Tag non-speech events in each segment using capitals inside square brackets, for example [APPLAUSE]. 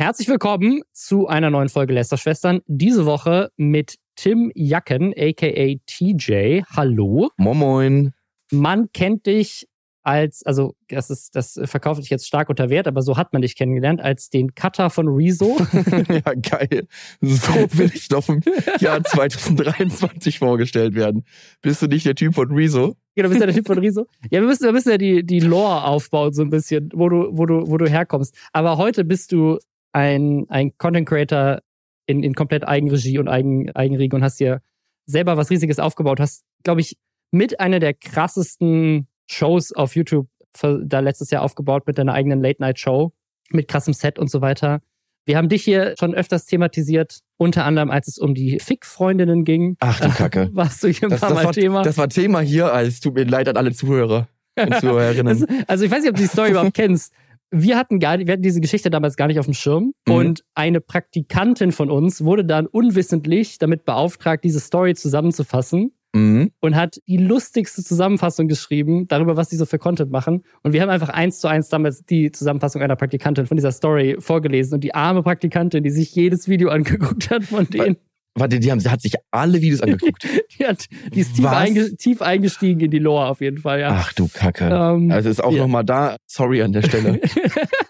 herzlich willkommen zu einer neuen Folge Lästerschwestern. Diese Woche mit Tim Jacken, aka TJ. Hallo. Moin Moin. Man kennt dich als, also das ist, das verkauft dich jetzt stark unter Wert, aber so hat man dich kennengelernt, als den Cutter von Rezo. [LAUGHS] ja, geil. So will ich doch im Jahr [LAUGHS] 2023 vorgestellt werden. Bist du nicht der Typ von Rezo? Genau, bist ja der Typ von Rezo. Ja, wir müssen, wir müssen ja die, die Lore aufbauen, so ein bisschen, wo du, wo du, wo du herkommst. Aber heute bist du ein, ein Content Creator in, in komplett Eigenregie und Eigen, Eigenriege und hast dir selber was Riesiges aufgebaut. Hast, glaube ich, mit einer der krassesten Shows auf YouTube da letztes Jahr aufgebaut mit deiner eigenen Late-Night-Show mit krassem Set und so weiter. Wir haben dich hier schon öfters thematisiert, unter anderem als es um die Fick-Freundinnen ging. Ach du Kacke. [LAUGHS] Warst du hier ein das, paar das Mal war, Thema. Das war Thema hier, als tut mir leid an alle Zuhörer und [LAUGHS] Zuhörerinnen. Das, also ich weiß nicht, ob du die Story überhaupt [LAUGHS] kennst. Wir hatten gar, wir hatten diese Geschichte damals gar nicht auf dem Schirm Mhm. und eine Praktikantin von uns wurde dann unwissentlich damit beauftragt, diese Story zusammenzufassen Mhm. und hat die lustigste Zusammenfassung geschrieben darüber, was die so für Content machen. Und wir haben einfach eins zu eins damals die Zusammenfassung einer Praktikantin von dieser Story vorgelesen und die arme Praktikantin, die sich jedes Video angeguckt hat von denen, Warte, die haben, sie hat sich alle Videos angeguckt. [LAUGHS] die, hat, die ist tief, einge, tief eingestiegen in die Lore auf jeden Fall, ja. Ach du Kacke. Ähm, Also ist auch ja. noch nochmal da. Sorry an der Stelle.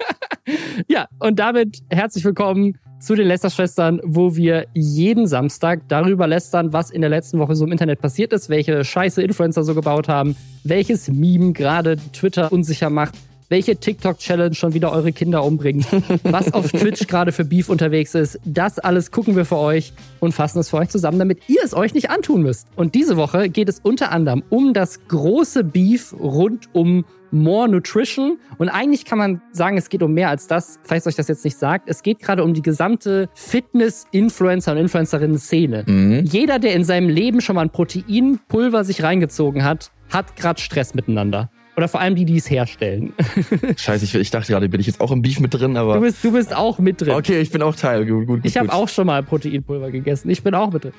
[LAUGHS] ja, und damit herzlich willkommen zu den Lästerschwestern, wo wir jeden Samstag darüber lästern, was in der letzten Woche so im Internet passiert ist, welche scheiße Influencer so gebaut haben, welches Meme gerade Twitter unsicher macht, welche TikTok-Challenge schon wieder eure Kinder umbringt, [LAUGHS] was auf Twitch gerade für Beef unterwegs ist. Das alles gucken wir für euch und fassen es für euch zusammen, damit ihr es euch nicht antun müsst. Und diese Woche geht es unter anderem um das große Beef rund um More Nutrition. Und eigentlich kann man sagen, es geht um mehr als das, falls euch das jetzt nicht sagt. Es geht gerade um die gesamte Fitness-Influencer- und Influencerinnen-Szene. Mhm. Jeder, der in seinem Leben schon mal ein Proteinpulver sich reingezogen hat, hat gerade Stress miteinander. Oder vor allem die, die es herstellen. [LAUGHS] Scheiße, ich, ich dachte gerade, bin ich jetzt auch im Beef mit drin, Du aber. bist, du bist auch mit drin. Okay, ich bin auch Teil. Gut, gut, Ich habe auch schon mal Proteinpulver gegessen. Ich bin auch mit drin.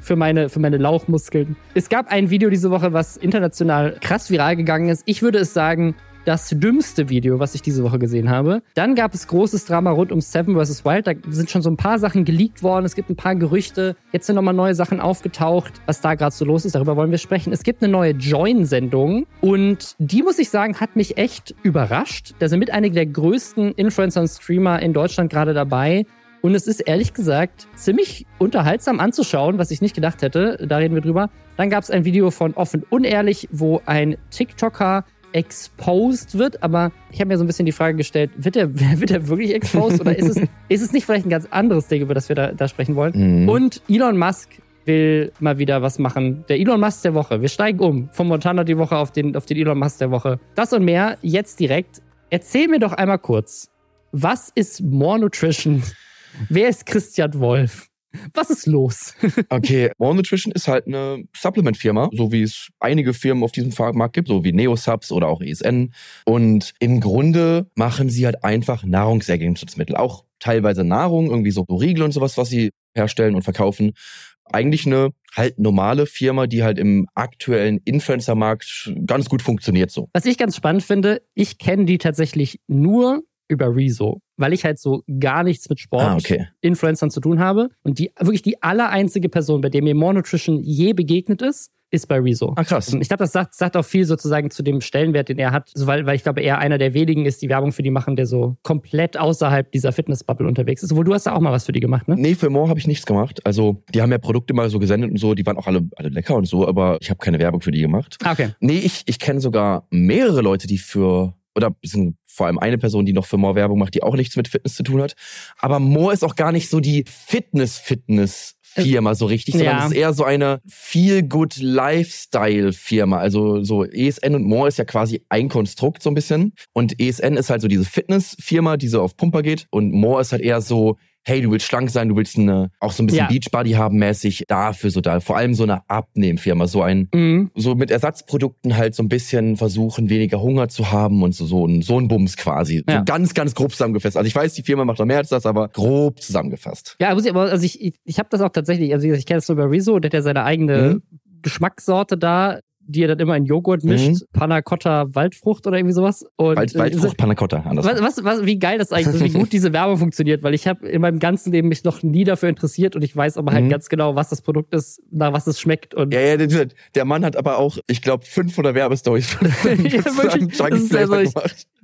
Für meine, für meine Lauchmuskeln. Es gab ein Video diese Woche, was international krass viral gegangen ist. Ich würde es sagen, das dümmste Video, was ich diese Woche gesehen habe. Dann gab es großes Drama rund um Seven vs. Wild. Da sind schon so ein paar Sachen geleakt worden. Es gibt ein paar Gerüchte. Jetzt sind nochmal neue Sachen aufgetaucht, was da gerade so los ist. Darüber wollen wir sprechen. Es gibt eine neue Join-Sendung und die, muss ich sagen, hat mich echt überrascht. Da sind mit einige der größten Influencer und Streamer in Deutschland gerade dabei. Und es ist ehrlich gesagt ziemlich unterhaltsam anzuschauen, was ich nicht gedacht hätte. Da reden wir drüber. Dann gab es ein Video von Offen Unehrlich, wo ein TikToker exposed wird. Aber ich habe mir so ein bisschen die Frage gestellt, wird er, [LAUGHS] wird er wirklich exposed oder ist es, [LAUGHS] ist es nicht vielleicht ein ganz anderes Ding, über das wir da, da sprechen wollen? Mhm. Und Elon Musk will mal wieder was machen. Der Elon Musk der Woche. Wir steigen um vom Montana die Woche auf den, auf den Elon Musk der Woche. Das und mehr jetzt direkt. Erzähl mir doch einmal kurz, was ist More Nutrition? [LAUGHS] Wer ist Christian Wolf? Was ist los? [LAUGHS] Okay, More Nutrition ist halt eine Supplement-Firma, so wie es einige Firmen auf diesem Markt gibt, so wie Neosubs oder auch ESN. Und im Grunde machen sie halt einfach Nahrungsergänzungsmittel, auch teilweise Nahrung, irgendwie so Riegel und sowas, was sie herstellen und verkaufen. Eigentlich eine halt normale Firma, die halt im aktuellen Influencer-Markt ganz gut funktioniert so. Was ich ganz spannend finde, ich kenne die tatsächlich nur über Rezo, weil ich halt so gar nichts mit Sport, Ah, okay. Influencern zu tun habe. Und die wirklich die allereinzige Person, bei der mir More Nutrition je begegnet ist, ist bei Rezo. Ah, krass. Ich glaube, das sagt, sagt auch viel sozusagen zu dem Stellenwert, den er hat, so, weil, weil ich glaube, er einer der wenigen ist, die Werbung für die machen, der so komplett außerhalb dieser Fitnessbubble unterwegs ist. Obwohl du hast da auch mal was für die gemacht, ne? Nee, für More habe ich nichts gemacht. Also, die haben ja Produkte mal so gesendet und so, die waren auch alle, alle lecker und so, aber ich habe keine Werbung für die gemacht. Ah, okay. Nee, ich, ich kenne sogar mehrere Leute, die für, oder sind vor allem eine Person, die noch für More Werbung macht, die auch nichts mit Fitness zu tun hat. Aber More ist auch gar nicht so die Fitness-Fitness-Firma so richtig, sondern Ja. es ist eher so eine Feel-Good-Lifestyle-Firma. Also so ESN und More ist ja quasi ein Konstrukt so ein bisschen. Und ESN ist halt so diese Fitness-Firma, die so auf Pumper geht. Und More ist halt eher so, hey, du willst schlank sein, du willst eine, auch so ein bisschen Ja. Beachbody haben mäßig, dafür so da. Vor allem so eine Abnehmfirma, so ein Mhm. so mit Ersatzprodukten halt so ein bisschen versuchen, weniger Hunger zu haben und so, so, ein, so ein Bums quasi. Ja. So ganz, ganz grob zusammengefasst. Also ich weiß, die Firma macht noch mehr als das, aber grob zusammengefasst. Ja, muss ich, aber also ich, ich, ich habe das auch tatsächlich, also gesagt, ich kenne es nur über Rezo, der hat ja seine eigene Mhm. Geschmackssorte da. Die er dann immer in Joghurt mischt, mhm. Panna Cotta Waldfrucht oder irgendwie sowas. Und, Wald, Waldfrucht Panna Cotta, anders. Was, was, was, wie geil das eigentlich ist, wie gut [LAUGHS] diese Werbung funktioniert, weil ich habe in meinem ganzen Leben mich noch nie dafür interessiert und ich weiß aber halt mhm. ganz genau, was das Produkt ist, nach was es schmeckt. Und ja, ja, der, der Mann hat aber auch, ich glaube, 500 Werbestories [LAUGHS] [LAUGHS] ja, wirklich, also ich,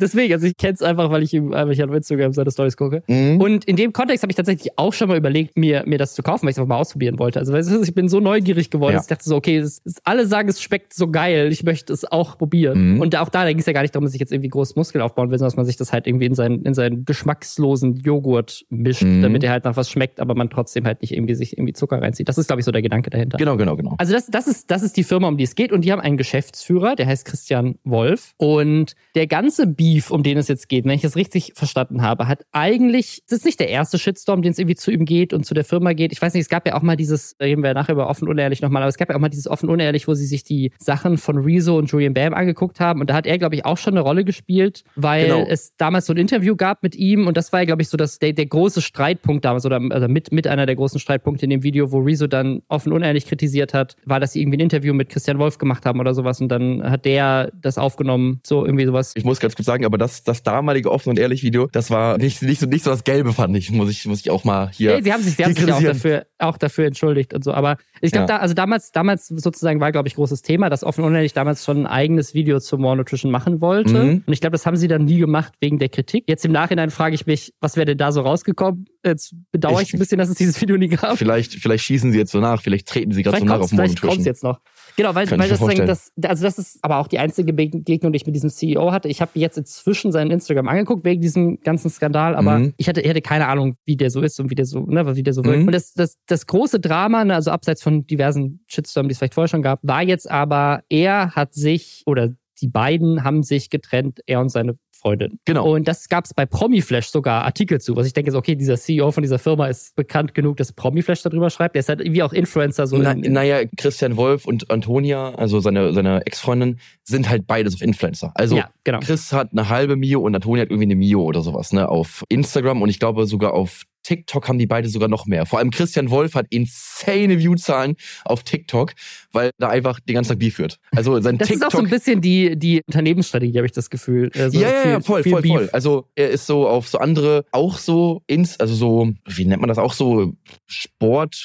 Deswegen, also ich kenne es einfach, weil ich ihm einfach auf Instagram seine Stories gucke. Mhm. Und in dem Kontext habe ich tatsächlich auch schon mal überlegt, mir, mir das zu kaufen, weil ich es einfach mal ausprobieren wollte. Also weißt du, ich bin so neugierig geworden, ja. dass ich dachte so, okay, das, das, alle sagen, es schmeckt so geil, ich möchte es auch probieren. Mhm. Und auch da, da ging es ja gar nicht darum, dass ich jetzt irgendwie groß Muskeln aufbauen will, sondern dass man sich das halt irgendwie in seinen, in seinen geschmackslosen Joghurt mischt, mhm. damit er halt nach was schmeckt, aber man trotzdem halt nicht irgendwie sich irgendwie Zucker reinzieht. Das ist, glaube ich, so der Gedanke dahinter. Genau, genau, genau. Also das, das, ist, das ist die Firma, um die es geht. Und die haben einen Geschäftsführer, der heißt Christian Wolf. Und der ganze Beef, um den es jetzt geht, wenn ich das richtig verstanden habe, hat eigentlich, das ist nicht der erste Shitstorm, den es irgendwie zu ihm geht und zu der Firma geht. Ich weiß nicht, es gab ja auch mal dieses, reden wir nachher über offen unehrlich nochmal, aber es gab ja auch mal dieses offen unehrlich, wo sie sich die Sachen von Rezo und Julian Bam angeguckt haben. Und da hat er, glaube ich, auch schon eine Rolle gespielt, weil genau. es damals so ein Interview gab mit ihm und das war ja, glaube ich, so das, der, der große Streitpunkt damals oder also mit, mit einer der großen Streitpunkte in dem Video, wo Rezo dann offen unehrlich kritisiert hat, war, dass sie irgendwie ein Interview mit Christian Wolf gemacht haben oder sowas und dann hat der das aufgenommen, so irgendwie sowas. Ich muss ganz kurz sagen, aber das, das damalige offen und ehrlich Video, das war nicht, nicht, so, nicht so das Gelbe, fand ich, muss ich, muss ich auch mal hier. Ja, sie haben sich, sie haben sich auch dafür, auch dafür entschuldigt und so, aber ich glaube, ja. da, also damals, damals sozusagen war, glaube ich, großes Thema, dass offen und unehrlich damals schon ein eigenes Video zur More Nutrition machen wollte. Mhm. Und ich glaube, das haben sie dann nie gemacht wegen der Kritik. Jetzt im Nachhinein frage ich mich, was wäre denn da so rausgekommen? Jetzt bedauere ich, ich ein bisschen, dass es dieses Video nie gab. Vielleicht, vielleicht schießen sie jetzt so nach, vielleicht treten sie gerade so nach auf More Nutrition. Vielleicht kommt jetzt noch. Genau, weil, weil das, das, also das ist aber auch die einzige Begegnung, die ich mit diesem CEO hatte. Ich habe jetzt inzwischen seinen Instagram angeguckt wegen diesem ganzen Skandal, aber mhm. ich hatte, ich hatte keine Ahnung, wie der so ist und wie der so, ne, wie der so wirkt. Mhm. Und das, das, das große Drama, ne, also abseits von diversen Shitstorms, die es vielleicht vorher schon gab, war jetzt aber, er hat sich oder die beiden haben sich getrennt, er und seine Freundin. Genau. Und das gab es bei Promiflash sogar Artikel zu, was ich denke, so, okay, dieser CEO von dieser Firma ist bekannt genug, dass Promiflash darüber schreibt. Der ist halt irgendwie auch Influencer. So Na, naja, Christian Wolf und Antonia, also seine, seine Ex-Freundin, sind halt beides auf Influencer. Also ja, genau. Chris hat eine halbe Mio und Antonia hat irgendwie eine Mio oder sowas, ne, auf Instagram und ich glaube sogar auf TikTok haben die beide sogar noch mehr. Vor allem Christian Wolf hat insane Viewzahlen auf TikTok, weil da einfach den ganzen Tag Beef führt. Also sein das TikTok. ist auch so ein bisschen die, die Unternehmensstrategie, habe ich das Gefühl. Also ja, ja, ja, voll, voll, Beef. voll. Also er ist so auf so andere, auch so ins, also so, wie nennt man das auch so, Sport,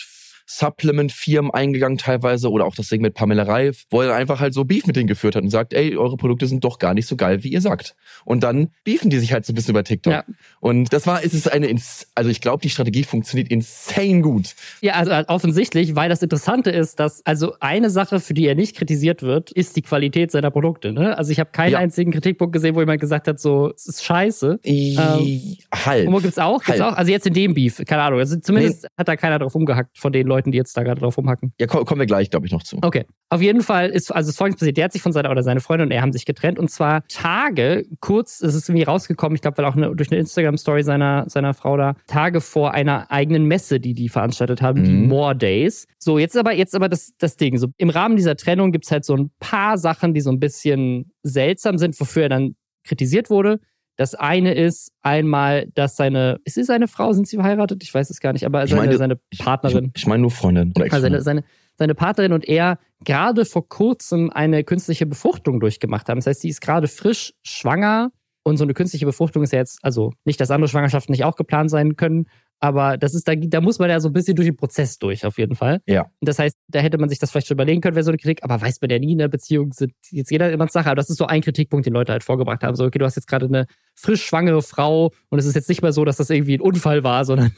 Supplement-Firmen eingegangen teilweise oder auch das Ding mit Pamela Reif, wo er einfach halt so Beef mit denen geführt hat und sagt, ey, eure Produkte sind doch gar nicht so geil, wie ihr sagt. Und dann beefen die sich halt so ein bisschen über TikTok. Ja. Und das war, ist es eine, also ich glaube, die Strategie funktioniert insane gut. Ja, also offensichtlich, weil das Interessante ist, dass also eine Sache, für die er nicht kritisiert wird, ist die Qualität seiner Produkte. Ne? Also ich habe keinen ja. einzigen Kritikpunkt gesehen, wo jemand gesagt hat, so, es ist scheiße. Ähm, halt. Und wo gibt's auch? Gibt's halt. auch? Also jetzt in dem Beef, keine Ahnung. Also zumindest nee. hat da keiner drauf umgehackt von den Leuten, Leuten, die jetzt da gerade drauf rumhacken. Ja, kommen wir gleich, glaube ich, noch zu. Okay. Auf jeden Fall ist also folgendes passiert. Der hat sich von seiner oder seine Freundin und er haben sich getrennt und zwar Tage, kurz, es ist irgendwie rausgekommen, ich glaube, weil auch eine, durch eine Instagram-Story seiner, seiner Frau da, Tage vor einer eigenen Messe, die die veranstaltet haben, mhm. die More Days. So, jetzt aber, jetzt aber das, das Ding. So, im Rahmen dieser Trennung gibt es halt so ein paar Sachen, die so ein bisschen seltsam sind, wofür er dann kritisiert wurde. Das eine ist einmal, dass seine, ist sie seine Frau, sind sie verheiratet? Ich weiß es gar nicht, aber seine, meine, seine Partnerin. Ich, ich meine nur Freundin oder also seine, seine, seine Partnerin und er gerade vor kurzem eine künstliche Befruchtung durchgemacht haben. Das heißt, sie ist gerade frisch schwanger und so eine künstliche Befruchtung ist ja jetzt, also nicht, dass andere Schwangerschaften nicht auch geplant sein können, aber das ist, da, da muss man ja so ein bisschen durch den Prozess durch, auf jeden Fall. Ja. Das heißt, da hätte man sich das vielleicht schon überlegen können, wäre so eine Kritik, aber weiß man ja nie, in der Beziehung sind jetzt jeder immer Sache. Aber das ist so ein Kritikpunkt, den Leute halt vorgebracht haben. So, okay, du hast jetzt gerade eine frisch schwangere Frau und es ist jetzt nicht mehr so, dass das irgendwie ein Unfall war, [LAUGHS] sondern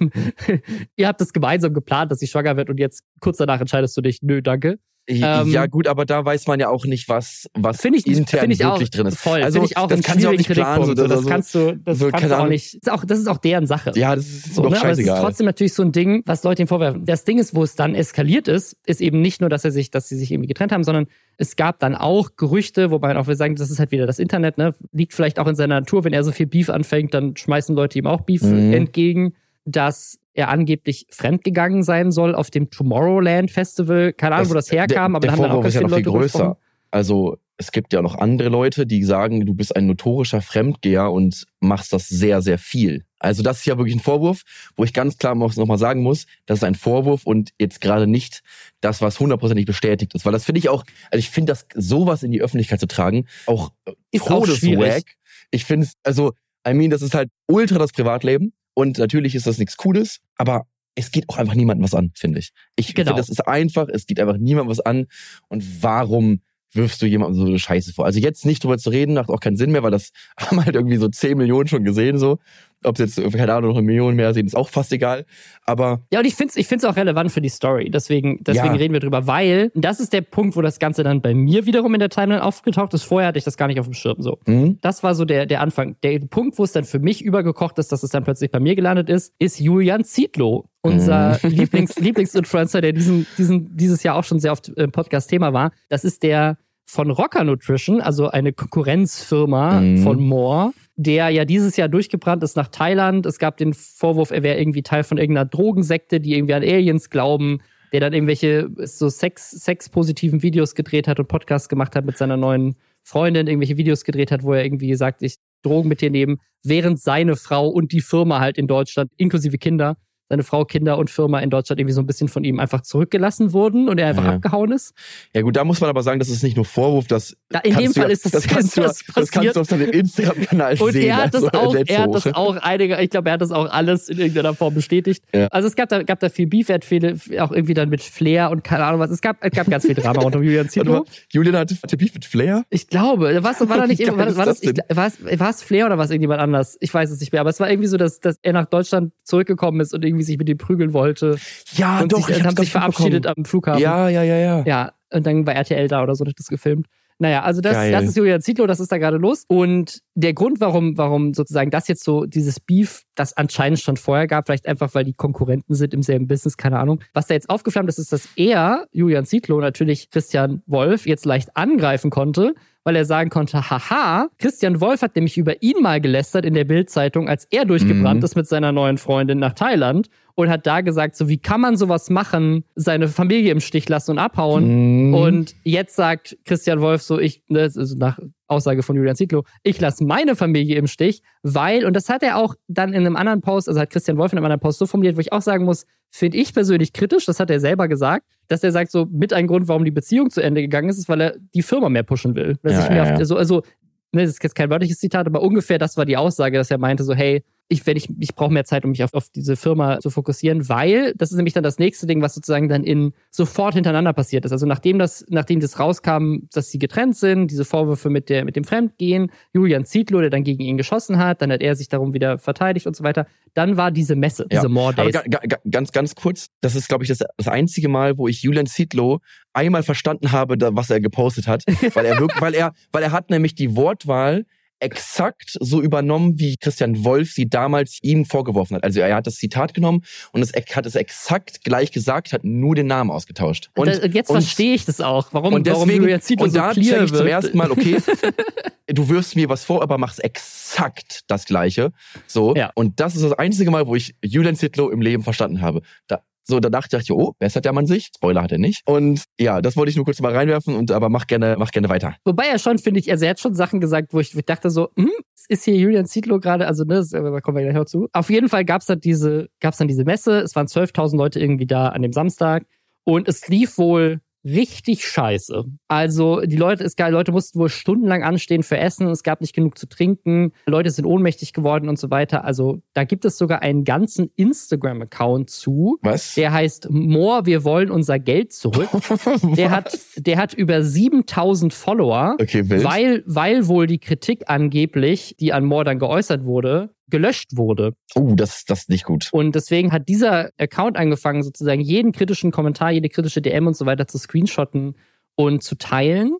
ihr habt das gemeinsam geplant, dass sie schwanger wird und jetzt kurz danach entscheidest du dich, nö, danke. Ähm, ja gut, aber da weiß man ja auch nicht, was was ich, intern ich wirklich auch, drin ist. Voll, also ich auch das kannst du auch nicht planen. So, das so, kannst du, das so, kannst du auch nicht. Das ist auch, das ist auch deren Sache. Ja, das ist so, doch ne? scheißegal. Aber es ist trotzdem natürlich so ein Ding, was Leute ihm vorwerfen. Das Ding ist, wo es dann eskaliert ist, ist eben nicht nur, dass er sich, dass sie sich irgendwie getrennt haben, sondern es gab dann auch Gerüchte, wobei man auch will sagen, das ist halt wieder das Internet, ne? Liegt vielleicht auch in seiner Natur, wenn er so viel Beef anfängt, dann schmeißen Leute ihm auch Beef mhm. entgegen, dass er angeblich fremdgegangen sein soll auf dem Tomorrowland Festival. Keine Ahnung, das, wo das herkam, der, aber der dann haben dann auch ganz viele Leute größer. Also es gibt ja noch andere Leute, die sagen, du bist ein notorischer Fremdgeher und machst das sehr, sehr viel. Also das ist ja wirklich ein Vorwurf, wo ich ganz klar nochmal sagen muss, das ist ein Vorwurf und jetzt gerade nicht das, was hundertprozentig bestätigt ist. Weil das finde ich auch, also ich finde das sowas in die Öffentlichkeit zu tragen, auch ist Todeswack. Ich finde es, also, I mean, das ist halt ultra das Privatleben und natürlich ist das nichts Cooles, aber es geht auch einfach niemandem was an, finde ich. Ich genau. finde, das ist einfach, es geht einfach niemandem was an. Und warum wirfst du jemandem so eine Scheiße vor? Also jetzt nicht drüber zu reden, macht auch keinen Sinn mehr, weil das [LAUGHS] haben halt irgendwie so 10 Millionen schon gesehen, so. Ob es jetzt, keine Ahnung, noch eine Million mehr sehen, ist auch fast egal. Aber. Ja, und ich finde es ich find's auch relevant für die Story. Deswegen, deswegen ja. reden wir drüber, weil das ist der Punkt, wo das Ganze dann bei mir wiederum in der Timeline aufgetaucht ist. Vorher hatte ich das gar nicht auf dem Schirm so. Mhm. Das war so der, der Anfang. Der Punkt, wo es dann für mich übergekocht ist, dass es dann plötzlich bei mir gelandet ist, ist Julian Zietlow. Unser mhm. [LAUGHS] Lieblings, Lieblingsinfluencer, der diesen, diesen, dieses Jahr auch schon sehr oft im Podcast Thema war. Das ist der von Rocker Nutrition, also eine Konkurrenzfirma mhm. von Moore, der ja dieses Jahr durchgebrannt ist nach Thailand. Es gab den Vorwurf, er wäre irgendwie Teil von irgendeiner Drogensekte, die irgendwie an Aliens glauben, der dann irgendwelche so Sex, sexpositiven Videos gedreht hat und Podcasts gemacht hat mit seiner neuen Freundin, irgendwelche Videos gedreht hat, wo er irgendwie sagt, ich Drogen mit dir nehmen, während seine Frau und die Firma halt in Deutschland, inklusive Kinder, seine Frau, Kinder und Firma in Deutschland irgendwie so ein bisschen von ihm einfach zurückgelassen wurden und er einfach ja. abgehauen ist. Ja gut, da muss man aber sagen, das ist nicht nur Vorwurf, das da, in dem Fall ja, ist das, das, kannst das, du, das kannst du auf seinem Instagram-Kanal sehen. Und er hat das also auch, er hat das auch einige, ich glaube, er hat das auch alles in irgendeiner Form bestätigt. Ja. Also es gab da, gab da viel Beef, er hat viele, auch irgendwie dann mit Flair und keine Ahnung was. Es gab, es gab ganz viel Drama unter Julian Zito. Julian hatte, hatte Beef mit Flair? Ich glaube, was war da nicht [LAUGHS] war, das, war, das, ich, war, es, war es Flair oder war es irgendjemand anders? Ich weiß es nicht mehr, aber es war irgendwie so, dass, dass er nach Deutschland zurückgekommen ist und irgendwie sich mit dem prügeln wollte. Ja, und doch. Sich, haben sich verabschiedet am Flughafen. Ja, ja, ja, ja. Ja, und dann war RTL da oder so, hat das gefilmt. Naja, also das, das ist Julian Zietlow, das ist da gerade los. Und der Grund, warum, warum sozusagen das jetzt so, dieses Beef, das anscheinend schon vorher gab, vielleicht einfach, weil die Konkurrenten sind im selben Business, keine Ahnung. Was da jetzt aufgeflammt ist, ist, dass er, Julian Zietlow, natürlich Christian Wolf jetzt leicht angreifen konnte, weil er sagen konnte, haha, Christian Wolf hat nämlich über ihn mal gelästert in der Bildzeitung, als er durchgebrannt mhm. ist mit seiner neuen Freundin nach Thailand und hat da gesagt, so wie kann man sowas machen, seine Familie im Stich lassen und abhauen. Mhm. Und jetzt sagt Christian Wolf so, ich, ne, also nach Aussage von Julian Zietlow, ich lasse meine Familie im Stich, weil, und das hat er auch dann in einem anderen Post, also hat Christian Wolf in einem anderen Post so formuliert, wo ich auch sagen muss, finde ich persönlich kritisch, das hat er selber gesagt, dass er sagt, so mit ein Grund, warum die Beziehung zu Ende gegangen ist, ist, weil er die Firma mehr pushen will. Dass ja, ich mir ja, auf, ja. also, also ne, das ist jetzt kein wörtliches Zitat, aber ungefähr das war die Aussage, dass er meinte so, hey, ich, wenn ich, ich brauche mehr Zeit, um mich auf, auf diese Firma zu fokussieren, weil das ist nämlich dann das nächste Ding, was sozusagen dann in sofort hintereinander passiert ist. Also nachdem das, nachdem das rauskam, dass sie getrennt sind, diese Vorwürfe mit der, mit dem Fremdgehen, Julian Zietlow, der dann gegen ihn geschossen hat, dann hat er sich darum wieder verteidigt und so weiter. Dann war diese Messe, diese ja. Days. Aber ganz, ganz kurz, das ist, glaube ich, das, das einzige Mal, wo ich Julian Zietlow einmal verstanden habe, da, was er gepostet hat, weil er wirklich, [LAUGHS] weil er, weil er hat nämlich die Wortwahl exakt so übernommen, wie Christian Wolf sie damals ihm vorgeworfen hat. Also er hat das Zitat genommen und es, hat es exakt gleich gesagt, hat nur den Namen ausgetauscht. Und, und jetzt und, verstehe ich das auch, warum, und deswegen, warum Julia Zito und so da clear ich wird. zum ersten Mal, okay, [LAUGHS] du wirfst mir was vor, aber machst exakt das Gleiche. So. Ja. Und das ist das einzige Mal, wo ich Julian Zitlow im Leben verstanden habe. Da, so, da dachte ich, oh, bessert der Mann sich? Spoiler hat er nicht. Und ja, das wollte ich nur kurz mal reinwerfen und aber mach gerne, mach gerne weiter. Wobei er schon, finde ich, also er hat schon Sachen gesagt, wo ich, ich dachte so, hm, ist hier Julian Zietlow gerade, also ne, da kommen wir gleich noch zu. Auf jeden Fall gab's dann diese, gab's dann diese Messe, es waren 12.000 Leute irgendwie da an dem Samstag und es lief wohl richtig scheiße. Also die Leute, es gab, Leute mussten wohl stundenlang anstehen für Essen, es gab nicht genug zu trinken, Leute sind ohnmächtig geworden und so weiter. Also da gibt es sogar einen ganzen Instagram-Account zu. Was? Der heißt More, wir wollen unser Geld zurück. [LAUGHS] der hat, der hat über 7000 Follower. Okay. Weil, weil wohl die Kritik angeblich, die an More dann geäußert wurde, gelöscht wurde. Oh, das, das ist nicht gut. Und deswegen hat dieser Account angefangen, sozusagen jeden kritischen Kommentar, jede kritische DM und so weiter zu screenshotten und zu teilen.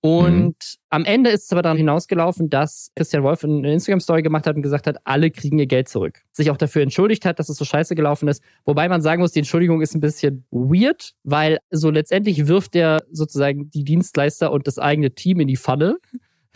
Und mhm. am Ende ist es aber daran hinausgelaufen, dass Christian Wolf eine Instagram-Story gemacht hat und gesagt hat, alle kriegen ihr Geld zurück. Sich auch dafür entschuldigt hat, dass es so scheiße gelaufen ist. Wobei man sagen muss, die Entschuldigung ist ein bisschen weird, weil so letztendlich wirft er sozusagen die Dienstleister und das eigene Team in die Falle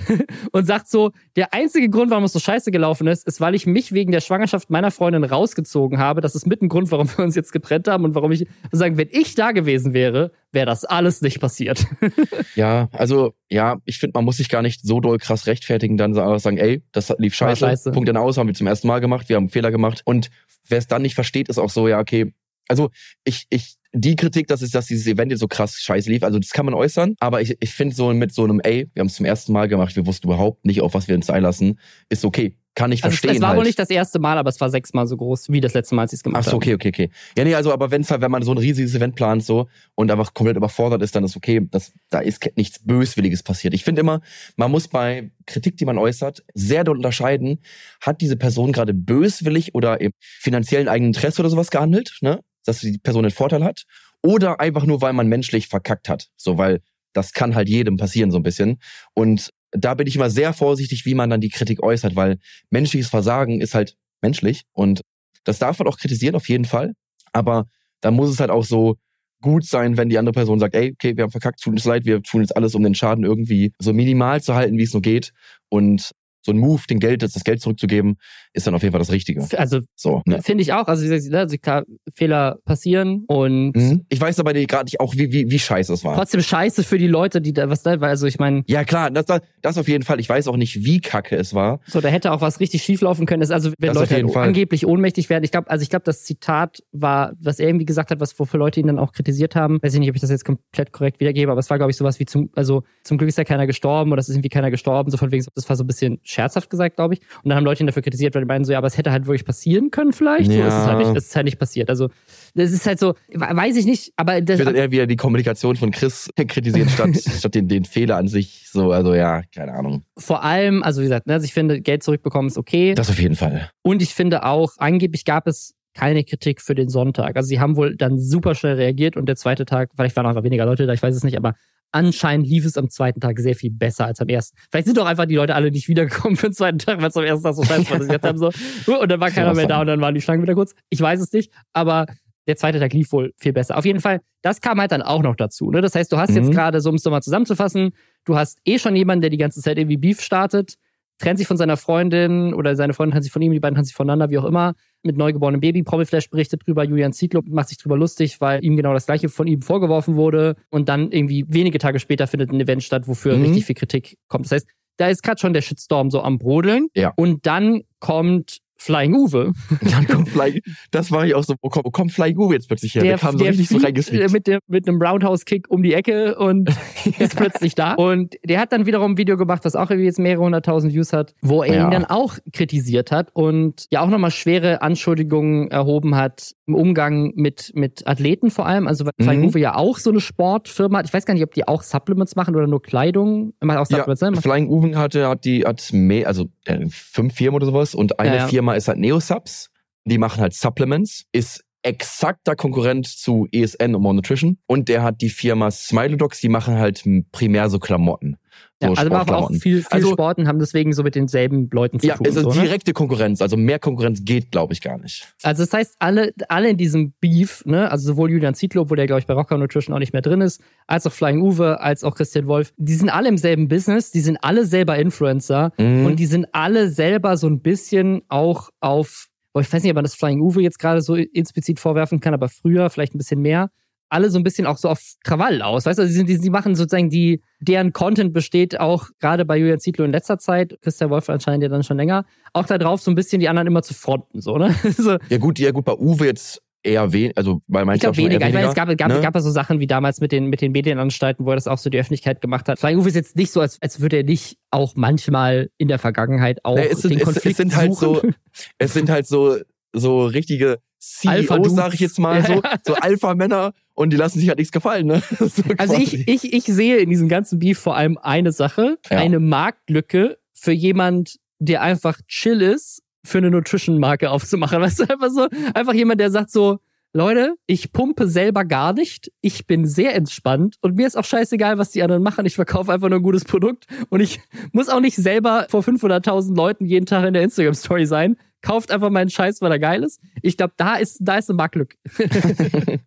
[LAUGHS] und sagt so, der einzige Grund, warum es so scheiße gelaufen ist, ist, weil ich mich wegen der Schwangerschaft meiner Freundin rausgezogen habe. Das ist mit ein Grund, warum wir uns jetzt getrennt haben und warum ich sagen, wenn ich da gewesen wäre, wäre das alles nicht passiert. [LAUGHS] ja, also ja, ich finde, man muss sich gar nicht so doll krass rechtfertigen, dann sagen, ey, das lief scheiße, scheiße. Punkt in aus, haben wir zum ersten Mal gemacht, wir haben einen Fehler gemacht. Und wer es dann nicht versteht, ist auch so, ja, okay, also ich, ich, die Kritik, dass es, dass dieses Event jetzt so krass scheiße lief, also das kann man äußern, aber ich, ich finde so mit so einem, ey, wir haben es zum ersten Mal gemacht, wir wussten überhaupt nicht, auf was wir uns einlassen, ist okay. Kann ich also verstehen. Es war halt. wohl nicht das erste Mal, aber es war sechsmal so groß wie das letzte Mal, als sie es gemacht haben. Ach so, okay, okay, okay. Ja, nee, also, aber wenn es halt, wenn man so ein riesiges Event plant so und einfach komplett überfordert ist, dann ist okay, das, da ist nichts Böswilliges passiert. Ich finde immer, man muss bei Kritik, die man äußert, sehr doll unterscheiden, hat diese Person gerade böswillig oder im finanziellen eigenen Interesse oder sowas gehandelt, ne? Dass die Person einen Vorteil hat oder einfach nur, weil man menschlich verkackt hat. So, weil das kann halt jedem passieren so ein bisschen. Und da bin ich immer sehr vorsichtig, wie man dann die Kritik äußert, weil menschliches Versagen ist halt menschlich und das darf man auch kritisieren auf jeden Fall. Aber da muss es halt auch so gut sein, wenn die andere Person sagt, ey, okay, wir haben verkackt, tut uns leid, wir tun jetzt alles, um den Schaden irgendwie so minimal zu halten, wie es nur geht. Und so ein Move, den Geld, das Geld zurückzugeben, ist dann auf jeden Fall das Richtige. Also so, ne? finde ich auch. Also, also klar, Fehler passieren und mhm. ich weiß aber gerade nicht auch, wie, wie, wie scheiße es war. Trotzdem scheiße für die Leute, die da was da, weil also ich meine. Ja klar, das, das auf jeden Fall. Ich weiß auch nicht, wie kacke es war. So, da hätte auch was richtig schief laufen können. Also wenn das Leute halt angeblich ohnmächtig werden. Ich glaube, also ich glaube, das Zitat war, was er irgendwie gesagt hat, was wofür Leute ihn dann auch kritisiert haben. Weiß ich nicht, ob ich das jetzt komplett korrekt wiedergebe, aber es war glaube ich sowas wie zum, also zum Glück ist ja keiner gestorben oder es ist irgendwie keiner gestorben. So von wegen, das war so ein bisschen scherzhaft gesagt, glaube ich. Und dann haben Leute ihn dafür kritisiert, weil die meinen so, ja, aber es hätte halt wirklich passieren können vielleicht. Ja. So ist es halt nicht, es ist halt nicht passiert. Also, das ist halt so, weiß ich nicht, aber das. Ich würde eher wieder die Kommunikation von Chris [LAUGHS] kritisieren, statt, [LAUGHS] statt den, den Fehler an sich. So, also ja, keine Ahnung. Vor allem, also wie gesagt, ne, also ich finde, Geld zurückbekommen ist okay. Das auf jeden Fall. Und ich finde auch, angeblich gab es keine Kritik für den Sonntag. Also sie haben wohl dann super schnell reagiert und der zweite Tag, vielleicht waren auch weniger Leute da, ich weiß es nicht, aber anscheinend lief es am zweiten Tag sehr viel besser als am ersten. Vielleicht sind doch einfach die Leute alle nicht wiedergekommen für den zweiten Tag, weil es am ersten Tag so scheiße war, dass sie jetzt haben so, und dann war keiner mehr da und dann waren die Schlangen wieder kurz. Ich weiß es nicht, aber der zweite Tag lief wohl viel besser. Auf jeden Fall, das kam halt dann auch noch dazu. Ne? Das heißt, du hast mhm. jetzt gerade, so um es nochmal zusammenzufassen, du hast eh schon jemanden, der die ganze Zeit irgendwie Beef startet trennt sich von seiner Freundin oder seine Freundin trennt sich von ihm, die beiden trennen sich voneinander, wie auch immer. Mit neugeborenem Baby. Promiflash berichtet drüber, Julian Zietlow macht sich drüber lustig, weil ihm genau das gleiche von ihm vorgeworfen wurde. Und dann irgendwie wenige Tage später findet ein Event statt, wofür mhm. richtig viel Kritik kommt. Das heißt, da ist gerade schon der Shitstorm so am Brodeln. Ja. Und dann kommt Flying Uwe. [LAUGHS] Dann kommt Flying, das war ich auch so, wo kommt, wo kommt Flying Uwe jetzt plötzlich her? Der, der kam so der richtig so reingesneakt. Mit, der, mit einem Roundhouse-Kick um die Ecke und [LAUGHS] ist plötzlich da. Und der hat dann wiederum ein Video gemacht, was auch irgendwie jetzt mehrere hunderttausend Views hat, wo er ja. ihn dann auch kritisiert hat und ja auch nochmal schwere Anschuldigungen erhoben hat im Umgang mit, mit Athleten vor allem. Also weil mhm. Flying Uwe ja auch so eine Sportfirma hat. Ich weiß gar nicht, ob die auch Supplements machen oder nur Kleidung. Macht auch Supplements, ja, ne? Flying Uwe hatte, hat die, hat mehr, also äh, fünf Firmen oder sowas und eine ja, Firma Firma ist halt Neosubs. Die machen halt Supplements, ist exakter Konkurrent zu ESN und More Nutrition. Und der hat die Firma Smilodogs, die machen halt primär so Klamotten. So ja, also machen auch viel, viel also, Sport und haben deswegen so mit denselben Leuten zu ja, tun. Ja, also so, ne? direkte ne? Konkurrenz. Also mehr Konkurrenz geht, glaube ich, gar nicht. Also das heißt, alle, alle in diesem Beef, ne, also sowohl Julian Zietlow, wo der, glaube ich, bei Rocker Nutrition auch nicht mehr drin ist, als auch Flying Uwe, als auch Christian Wolf, die sind alle im selben Business, die sind alle selber Influencer mhm. und die sind alle selber so ein bisschen auch auf Boah, ich weiß nicht, ob man das Flying Uwe jetzt gerade so explizit vorwerfen kann, aber früher vielleicht ein bisschen mehr, alle so ein bisschen auch so auf Krawall aus. Weißt du, sie, sind, sie machen sozusagen die, deren Content besteht auch gerade bei Julian Zietlow in letzter Zeit, Christian Wolf anscheinend ja dann schon länger, auch da drauf so ein bisschen die anderen immer zu fronten, so, ne? [LAUGHS] so. Ja gut, ja gut, bei Uwe jetzt eher wenig, also bei manchen Ich glaube weniger. weniger. Ich meine, es gab, gab, ne? gab ja so Sachen wie damals mit den, mit den Medienanstalten, wo er das auch so die Öffentlichkeit gemacht hat. Flying Uwe ist jetzt nicht so, als, als würde er nicht auch manchmal in der Vergangenheit auch nee, es sind, den Konflikt es, es sind halt so, [LAUGHS] es sind halt so, so richtige CEOs, sag ich jetzt mal so, [LAUGHS] so Alpha-Männer und die lassen sich halt nichts gefallen. Ne? [LAUGHS] So also ich, ich, ich sehe in diesem ganzen Beef vor allem eine Sache, ja. eine Marktlücke für jemand, der einfach chill ist, für eine Nutrition-Marke aufzumachen. [LAUGHS] Weißt du, einfach so, einfach jemand, der sagt so, Leute, ich pumpe selber gar nicht. Ich bin sehr entspannt und mir ist auch scheißegal, was die anderen machen. Ich verkaufe einfach nur ein gutes Produkt und ich muss auch nicht selber vor 500.000 Leuten jeden Tag in der Instagram-Story sein. Kauft einfach meinen Scheiß, weil er geil ist. Ich glaube, da ist, da ist eine Marktlücke. [LAUGHS]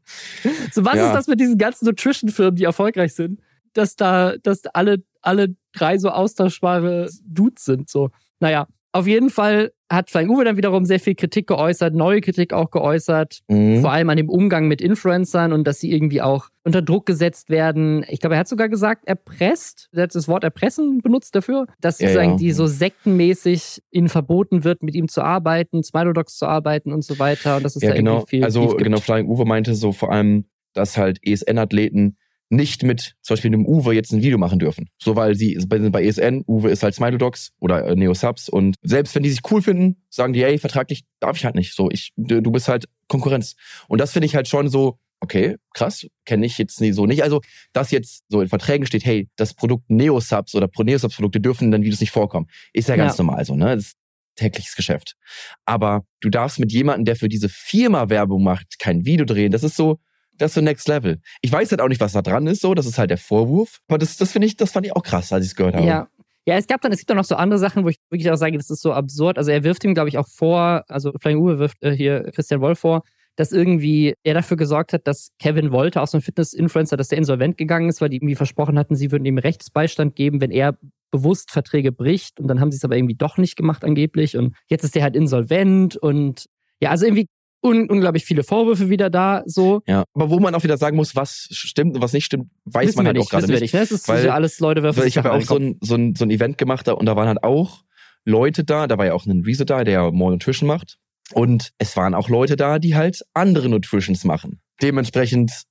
so, was ja. ist das mit diesen ganzen Nutrition-Firmen, die erfolgreich sind? dass da, dass alle, alle drei so austauschbare Dudes sind. So, naja, auf jeden Fall hat Flying Uwe dann wiederum sehr viel Kritik geäußert, neue Kritik auch geäußert, mhm. vor allem an dem Umgang mit Influencern und dass sie irgendwie auch unter Druck gesetzt werden. Ich glaube, er hat sogar gesagt, erpresst, er hat das Wort erpressen benutzt dafür, dass ja, sozusagen ja. die so sektenmäßig ihnen verboten wird, mit ihm zu arbeiten, Smilodocs zu arbeiten und so weiter. Und das ist ja, da genau. irgendwie viel. Also genau, Flying Uwe meinte so vor allem, dass halt ESN-Athleten nicht mit zum Beispiel einem Uwe jetzt ein Video machen dürfen. So, weil sie bei, bei ESN, Uwe ist halt Smilodogs oder äh, Neosubs und selbst wenn die sich cool finden, sagen die, ey, vertraglich darf ich halt nicht. So, ich, du bist halt Konkurrenz. Und das finde ich halt schon so, okay, krass, kenne ich jetzt nie so nicht. Also, dass jetzt so in Verträgen steht, hey, das Produkt Neosubs oder Pro Neosubs Produkte dürfen dann Videos nicht vorkommen, ist ja ganz ja. normal so, ne? Das ist tägliches Geschäft. Aber du darfst mit jemandem, der für diese Firma Werbung macht, kein Video drehen. Das ist so, das ist so Next Level. Ich weiß halt auch nicht, was da dran ist, so. Das ist halt der Vorwurf. Aber das, das finde ich, das fand ich auch krass, als ich es gehört habe. Ja. Ja, es gab dann, es gibt dann noch so andere Sachen, wo ich wirklich auch sage, das ist so absurd. Also er wirft ihm, glaube ich, auch vor, also Flying Uwe wirft äh, hier Christian Wolf vor, dass irgendwie er dafür gesorgt hat, dass Kevin Wolter, auch so ein Fitness-Influencer, dass der insolvent gegangen ist, weil die irgendwie versprochen hatten, sie würden ihm Rechtsbeistand geben, wenn er bewusst Verträge bricht. Und dann haben sie es aber irgendwie doch nicht gemacht angeblich. Und jetzt ist der halt insolvent und ja, also irgendwie un unglaublich viele Vorwürfe wieder da, so. Ja, aber wo man auch wieder sagen muss, was stimmt und was nicht stimmt, weiß wissen man halt nicht, auch gerade nicht. nicht ne? Es ist weil, alles Leute werfen Ich habe ja auch so ein, so, ein, so ein Event gemacht da und da waren halt auch Leute da, da war ja auch ein Reese da, der More Nutrition macht. Und es waren auch Leute da, die halt andere Nutritions machen. Dementsprechend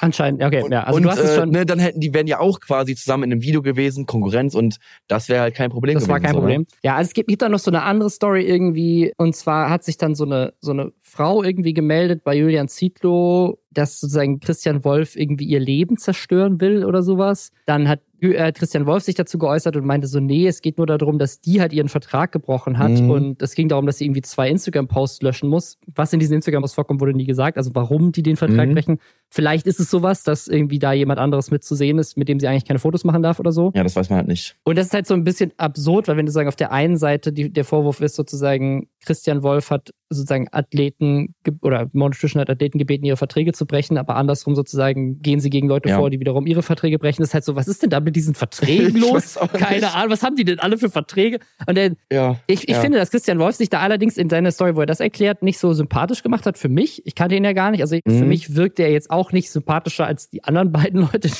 Anscheinend, okay, und, ja. Also und, du hast es äh, schon. Ne, dann hätten die wären ja auch quasi zusammen in einem Video gewesen, Konkurrenz und das wäre halt kein Problem das gewesen. Das war kein so, Problem. Ne? Ja, also es gibt, gibt da noch so eine andere Story irgendwie und zwar hat sich dann so eine so eine Frau irgendwie gemeldet bei Julian Zietlow, dass sozusagen Christian Wolf irgendwie ihr Leben zerstören will oder sowas. Dann hat Christian Wolf sich dazu geäußert und meinte so, nee, es geht nur darum, dass die halt ihren Vertrag gebrochen hat mhm. und es ging darum, dass sie irgendwie zwei Instagram-Posts löschen muss. Was in diesen Instagram-Posts vorkommt, wurde nie gesagt. Also warum die den Vertrag mhm. brechen. Vielleicht ist es sowas, dass irgendwie da jemand anderes mitzusehen ist, mit dem sie eigentlich keine Fotos machen darf oder so. Ja, das weiß man halt nicht. Und das ist halt so ein bisschen absurd, weil wenn du sagen, auf der einen Seite die, der Vorwurf ist sozusagen, Christian Wolf hat sozusagen Athleten oder Nutrition hat Athleten gebeten, ihre Verträge zu brechen, aber andersrum sozusagen gehen sie gegen Leute ja. vor, die wiederum ihre Verträge brechen. Das ist halt so, was ist denn da mit diesen Verträgen [LAUGHS] los? Keine Ahnung, was haben die denn alle für Verträge? Und dann, ja, ich, ich ja. finde, dass Christian Wolf sich da allerdings in seiner Story, wo er das erklärt, nicht so sympathisch gemacht hat für mich. Ich kannte ihn ja gar nicht. Also mhm. für mich wirkt er jetzt auch nicht sympathischer als die anderen [LAUGHS] beiden Leute,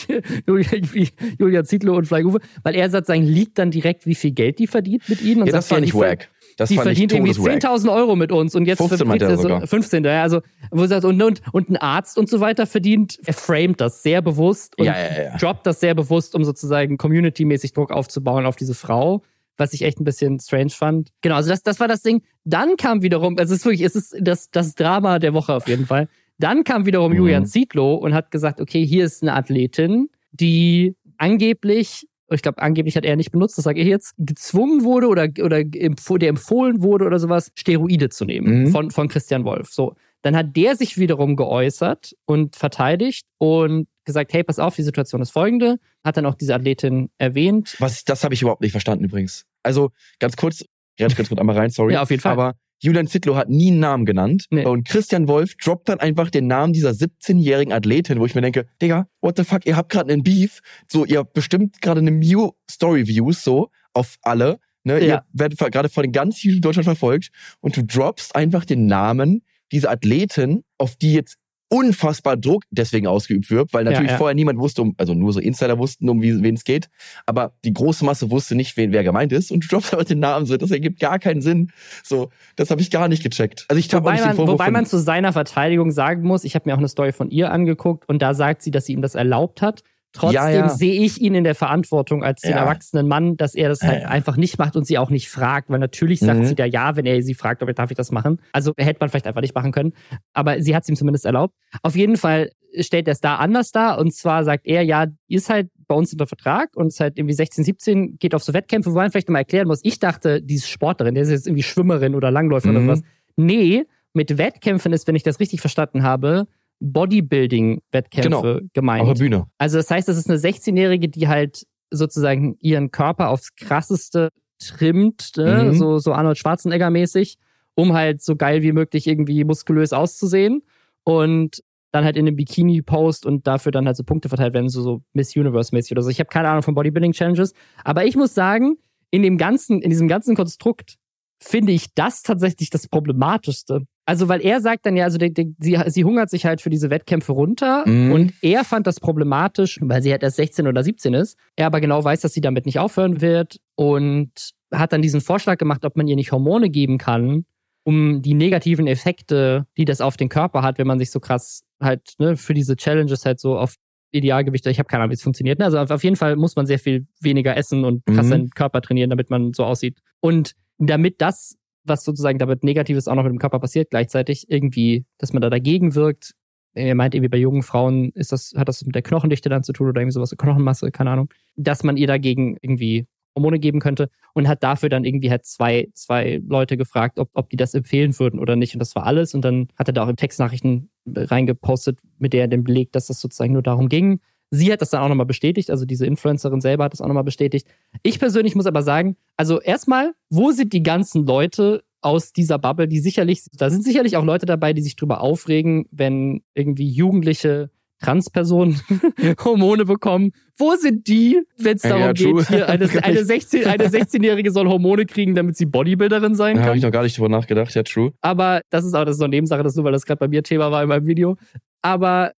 Julia Zietlow und Fly Uwe, weil er sagt, sein liegt dann direkt, wie viel Geld die verdient mit ihnen. Und ja, das war nicht wack. Das die verdient irgendwie 10.000 Euro mit uns und jetzt 15 verdient er so 15. Ja, also wo sagt, und, und, und ein Arzt und so weiter verdient, er framet das sehr bewusst und ja, ja, ja. droppt das sehr bewusst, um sozusagen community-mäßig Druck aufzubauen auf diese Frau was ich echt ein bisschen strange fand. Genau, also das, das war das Ding. Dann kam wiederum, also es ist wirklich, es ist das, das Drama der Woche auf jeden Fall. Dann kam wiederum mhm. Julian Zietlow und hat gesagt, okay, hier ist eine Athletin, die angeblich ich glaube, angeblich hat er nicht benutzt, das sage ich jetzt, gezwungen wurde oder, oder der empfohlen wurde oder sowas, Steroide zu nehmen mhm. von, von Christian Wolf. So. Dann hat der sich wiederum geäußert und verteidigt und gesagt, hey, pass auf, die Situation ist folgende. Hat dann auch diese Athletin erwähnt. Was, das habe ich überhaupt nicht verstanden übrigens. Also, ganz kurz, ganz kurz einmal rein, sorry. ja, auf jeden Fall. Aber Julian Zittlow hat nie einen Namen genannt. Nee. Und Christian Wolf droppt dann einfach den Namen dieser 17-jährigen Athletin, wo ich mir denke, Digga, what the fuck, ihr habt gerade einen Beef. So, ihr habt bestimmt gerade eine Mew Story Views, so, auf alle. Ne? Ja. Ihr werdet gerade von den ganz Deutschland verfolgt und du droppst einfach den Namen dieser Athletin, auf die jetzt unfassbar Druck deswegen ausgeübt wird, weil natürlich ja, ja. vorher niemand wusste, um, also nur so Insider wussten, um wen es geht, aber die große Masse wusste nicht, wen, wer gemeint ist und du droppst aber den Namen so, das ergibt gar keinen Sinn. So, das habe ich gar nicht gecheckt. Also ich wobei, nicht man, wobei man zu seiner Verteidigung sagen muss, ich habe mir auch eine Story von ihr angeguckt und da sagt sie, dass sie ihm das erlaubt hat. Trotzdem ja, ja. sehe ich ihn in der Verantwortung als den ja. erwachsenen Mann, dass er das halt einfach nicht macht und sie auch nicht fragt, weil natürlich sagt mhm. sie da ja, wenn er sie fragt, ob er darf ich das machen. Also hätte man vielleicht einfach nicht machen können, aber sie hat es ihm zumindest erlaubt. Auf jeden Fall stellt er es da anders dar und zwar sagt er, ja, ist halt bei uns unter Vertrag und ist halt irgendwie 16, 17, geht auf so Wettkämpfe, wo man vielleicht mal erklären muss, ich dachte, die ist Sportlerin, der ist jetzt irgendwie Schwimmerin oder Langläufer mhm. oder was. Nee, mit Wettkämpfen ist, wenn ich das richtig verstanden habe, Bodybuilding-Wettkämpfe genau. gemeint. Auf der Bühne. Also das heißt, das ist eine 16-Jährige, die halt sozusagen ihren Körper aufs krasseste trimmt, ne? mhm. so, so Arnold Schwarzenegger-mäßig, um halt so geil wie möglich irgendwie muskulös auszusehen. Und dann halt in einem Bikini post und dafür dann halt so Punkte verteilt werden, so, so Miss Universe-mäßig oder so. Ich habe keine Ahnung von Bodybuilding-Challenges, aber ich muss sagen, in dem ganzen, in diesem ganzen Konstrukt finde ich das tatsächlich das Problematischste. Also, weil er sagt dann ja, also die, die, sie, sie hungert sich halt für diese Wettkämpfe runter Mhm. und er fand das problematisch, weil sie halt erst 16 oder 17 ist. Er aber genau weiß, dass sie damit nicht aufhören wird und hat dann diesen Vorschlag gemacht, ob man ihr nicht Hormone geben kann, um die negativen Effekte, die das auf den Körper hat, wenn man sich so krass halt ne, für diese Challenges halt so auf Idealgewicht, ich habe keine Ahnung, wie es funktioniert. Ne? Also auf auf jeden Fall muss man sehr viel weniger essen und krass Mhm. seinen Körper trainieren, damit man so aussieht. Und damit das, was sozusagen damit Negatives auch noch mit dem Körper passiert, gleichzeitig irgendwie, dass man da dagegen wirkt. Er meint irgendwie bei jungen Frauen ist das, hat das mit der Knochendichte dann zu tun oder irgendwie sowas, Knochenmasse, keine Ahnung, dass man ihr dagegen irgendwie Hormone geben könnte und hat dafür dann irgendwie halt zwei, zwei Leute gefragt, ob, ob die das empfehlen würden oder nicht. Und das war alles. Und dann hat er da auch in Textnachrichten reingepostet, mit der er den Beleg, dass das sozusagen nur darum ging. Sie hat das dann auch nochmal bestätigt, also diese Influencerin selber hat das auch nochmal bestätigt. Ich persönlich muss aber sagen, also erstmal, wo sind die ganzen Leute aus dieser Bubble, die sicherlich, da sind sicherlich auch Leute dabei, die sich drüber aufregen, wenn irgendwie Jugendliche Transpersonen [LAUGHS] Hormone bekommen. Wo sind die, wenn es darum ja, geht, hier eine, [LAUGHS] eine 16 eine 16-Jährige soll Hormone kriegen, damit sie Bodybuilderin sein Da habe kann? ich noch gar nicht drüber nachgedacht, ja, true. Aber das ist auch, das ist so eine Nebensache, das nur, weil das gerade bei mir Thema war in meinem Video. Aber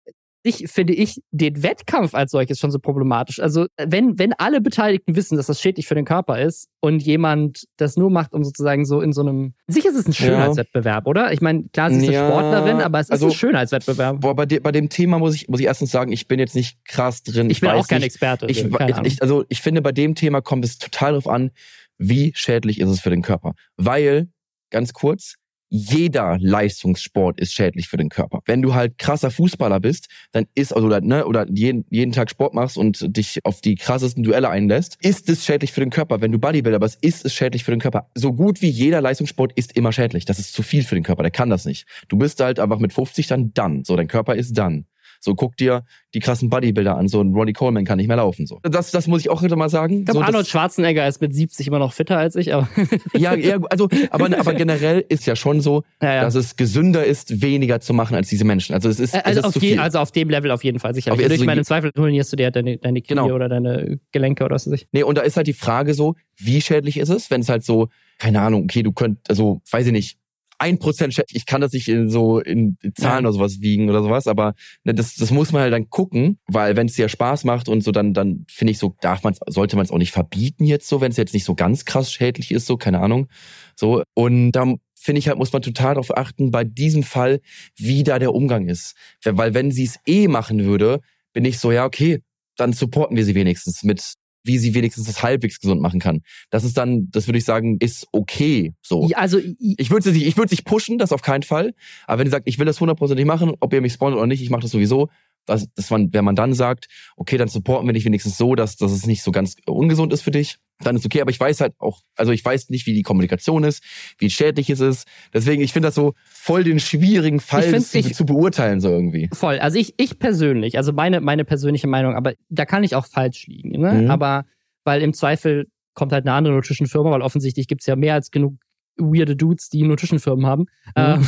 ich finde ich den Wettkampf als solches schon so problematisch. Also wenn, wenn alle Beteiligten wissen, dass das schädlich für den Körper ist und jemand das nur macht, um sozusagen so in so einem, sicher ist es ein Ja. Schönheitswettbewerb, oder? Ich meine, klar, sie ist Ja, eine Sportlerin, aber es ist also- ein Schönheitswettbewerb. Boah, bei, de, bei dem Thema muss ich, muss ich erstens sagen, ich bin jetzt nicht krass drin. Ich bin weiß auch kein nicht, Experte. Ich, ich, also ich finde, bei dem Thema kommt es total darauf an, wie schädlich ist es für den Körper. Weil, ganz kurz, jeder Leistungssport ist schädlich für den Körper. Wenn du halt krasser Fußballer bist, dann ist, also, oder, ne, oder jeden, jeden Tag Sport machst und dich auf die krassesten Duelle einlässt, ist es schädlich für den Körper. Wenn du Bodybuilder bist, ist es schädlich für den Körper. So gut wie jeder Leistungssport ist immer schädlich. Das ist zu viel für den Körper. Der kann das nicht. Du bist halt einfach mit 50 dann dann. So, dein Körper ist dann. So, guck dir die krassen Bodybuilder an. So ein Ronnie Coleman kann nicht mehr laufen. So, das, das muss ich auch heute mal sagen. ich glaube, so, Arnold Schwarzenegger ist mit 70 immer noch fitter als ich, aber [LAUGHS] ja, ja, also, aber, aber generell ist ja schon so, ja, ja. dass es gesünder ist, weniger zu machen als diese Menschen. Also es ist, Äh, es Also ist auf, je, also auf dem Level auf jeden Fall sicher. Auf- ich also meine, im Zweifel ruinierst du dir halt deine, deine Knie Genau. oder deine Gelenke oder was weiß ich. Nee, und da ist halt die Frage so, wie schädlich ist es, wenn es halt so, keine Ahnung, okay, du könnt, also, weiß ich nicht, ein Prozent schädlich, ich kann das nicht in so in Zahlen Ja. oder sowas wiegen oder sowas, aber ne, das, das muss man halt dann gucken, weil wenn es dir Spaß macht und so, dann, dann finde ich so, darf man sollte man es auch nicht verbieten jetzt so, wenn es jetzt nicht so ganz krass schädlich ist, so, keine Ahnung. So, und da finde ich halt, muss man total darauf achten, bei diesem Fall, wie da der Umgang ist. Weil wenn sie es eh machen würde, bin ich so, ja, okay, dann supporten wir sie wenigstens mit, wie sie wenigstens das halbwegs gesund machen kann. Das ist dann, das würde ich sagen, ist okay. So. Ja, also Ich würde sie, ich würde sich pushen, das auf keinen Fall. Aber wenn ihr sagt, ich will das hundertprozentig machen, ob ihr mich spawnt oder nicht, ich mache das sowieso. Das, das man, wenn man dann sagt, okay, dann supporten wir dich wenigstens so, dass, dass es nicht so ganz ungesund ist für dich, dann ist okay. Aber ich weiß halt auch, also ich weiß nicht, wie die Kommunikation ist, wie schädlich es ist. Deswegen, ich finde das so voll den schwierigen Fall zu, ich- zu beurteilen so irgendwie. voll. Also ich, ich persönlich, also meine, meine persönliche Meinung, aber da kann ich auch falsch liegen. Ne? Mhm. Aber weil im Zweifel kommt halt eine andere Nutrition-Firma, weil offensichtlich gibt's ja mehr als genug weirde Dudes, die Nutrition-Firmen haben Mhm.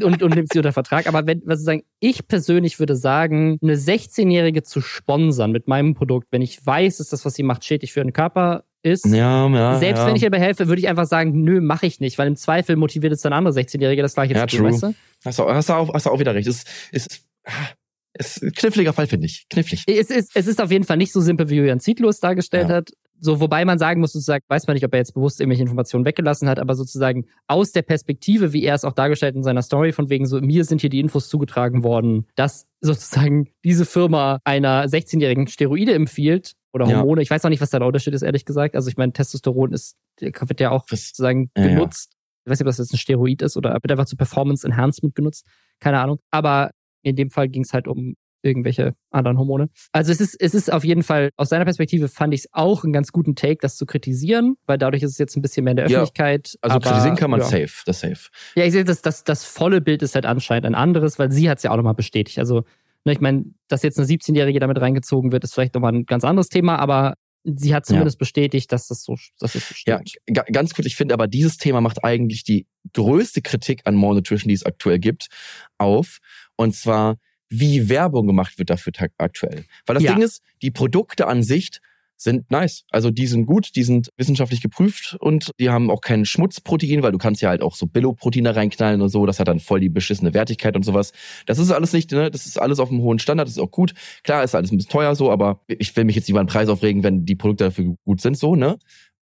äh, [LAUGHS] und, und nimmt sie unter Vertrag. Aber wenn, was ich sagen, ich persönlich würde sagen, eine 16-Jährige zu sponsern mit meinem Produkt, wenn ich weiß, dass das, was sie macht, schädlich für den Körper ist, Ja, ja. selbst ja. wenn ich ihr behelfe, würde ich einfach sagen, nö, mache ich nicht, weil im Zweifel motiviert es dann andere 16-Jährige, das gleiche Ja, zu tun, weißt du? Hast du, hast du, auch, hast du auch wieder recht. Es ist, ist ein kniffliger Fall, finde ich. Knifflig. Es ist, es ist auf jeden Fall nicht so simpel, wie Julian Zietlos dargestellt Ja. hat. So, wobei man sagen muss, sozusagen, weiß man nicht, ob er jetzt bewusst irgendwelche Informationen weggelassen hat, aber sozusagen aus der Perspektive, wie er es auch dargestellt in seiner Story, von wegen so, mir sind hier die Infos zugetragen worden, dass [LAUGHS] sozusagen diese Firma einer 16-jährigen Steroide empfiehlt oder Ja. Hormone. Ich weiß auch nicht, was da der Unterschied ist, ehrlich gesagt. Also ich meine, Testosteron ist, wird ja auch Was- sozusagen Ja, ja. genutzt. Ich weiß nicht, ob das jetzt ein Steroid ist oder wird einfach zu Performance Enhancement genutzt. Keine Ahnung. Aber in dem Fall ging es halt um irgendwelche anderen Hormone. Also es ist, es ist auf jeden Fall, aus seiner Perspektive fand ich es auch einen ganz guten Take, das zu kritisieren, weil dadurch ist es jetzt ein bisschen mehr in der Ja, Öffentlichkeit. Also aber, kritisieren kann man ja. safe, das safe. Ja, ich sehe, das, das, das volle Bild ist halt anscheinend ein anderes, weil sie hat es ja auch nochmal bestätigt. Also, ne, ich meine, dass jetzt eine 17-Jährige damit reingezogen wird, ist vielleicht nochmal ein ganz anderes Thema, aber sie hat zumindest bestätigt, dass das so, dass es so Ja, stimmt. ga- ganz kurz, ich finde aber dieses Thema macht eigentlich die größte Kritik an More Nutrition, die es aktuell gibt, auf. Und zwar wie Werbung gemacht wird dafür aktuell. Weil das Ja. Ding ist, die Produkte an sich sind nice. Also die sind gut, die sind wissenschaftlich geprüft und die haben auch kein Schmutzprotein, weil du kannst ja halt auch so Billo-Proteine reinknallen und so. Das hat dann voll die beschissene Wertigkeit und sowas. Das ist alles nicht, ne? Das ist alles auf einem hohen Standard, das ist auch gut. Klar, ist alles ein bisschen teuer so, aber ich will mich jetzt nicht über den Preis aufregen, wenn die Produkte dafür gut sind, so, ne?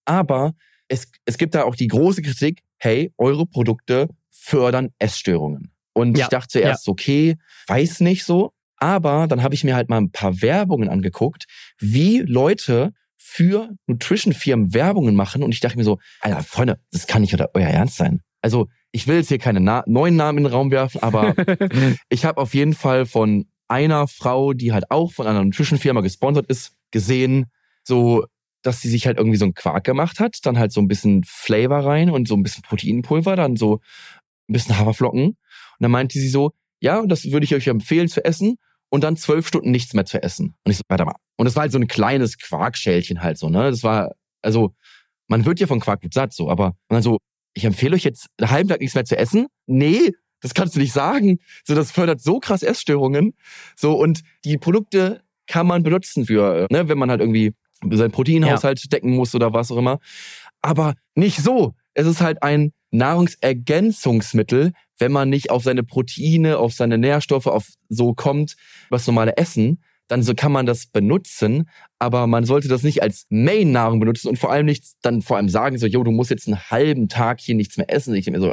Aber es, es gibt da auch die große Kritik, hey, eure Produkte fördern Essstörungen. Und Ja, ich dachte zuerst, okay, weiß nicht so. Aber dann habe ich mir halt mal ein paar Werbungen angeguckt, wie Leute für Nutrition-Firmen Werbungen machen. Und ich dachte mir so, Alter, Freunde, das kann nicht oder euer Ernst sein. Also ich will jetzt hier keine Na neuen Namen in den Raum werfen, aber [LAUGHS] ich habe auf jeden Fall von einer Frau, die halt auch von einer Nutrition-Firma gesponsert ist, gesehen, so dass sie sich halt irgendwie so einen Quark gemacht hat, dann halt so ein bisschen Flavor rein und so ein bisschen Proteinpulver, dann so ein bisschen Haferflocken. Und dann meinte sie so, ja, das würde ich euch empfehlen zu essen und dann zwölf Stunden nichts mehr zu essen. Und ich so, warte mal. Und das war halt so ein kleines Quarkschälchen halt so, ne? Das war, also, man wird ja von Quark gut satt so, aber und dann so, ich empfehle euch jetzt einen halben Tag nichts mehr zu essen? Nee, das kannst du nicht sagen. So, das fördert so krass Essstörungen. So, und die Produkte kann man benutzen für, ne, wenn man halt irgendwie seinen Proteinhaushalt decken muss oder was auch immer. Aber nicht so. Es ist halt ein Nahrungsergänzungsmittel, wenn man nicht auf seine Proteine, auf seine Nährstoffe, auf so kommt, was normale Essen, dann so kann man das benutzen, aber man sollte das nicht als Main-Nahrung benutzen und vor allem nicht dann vor allem sagen so, jo, du musst jetzt einen halben Tag hier nichts mehr essen. Ich denke mir so,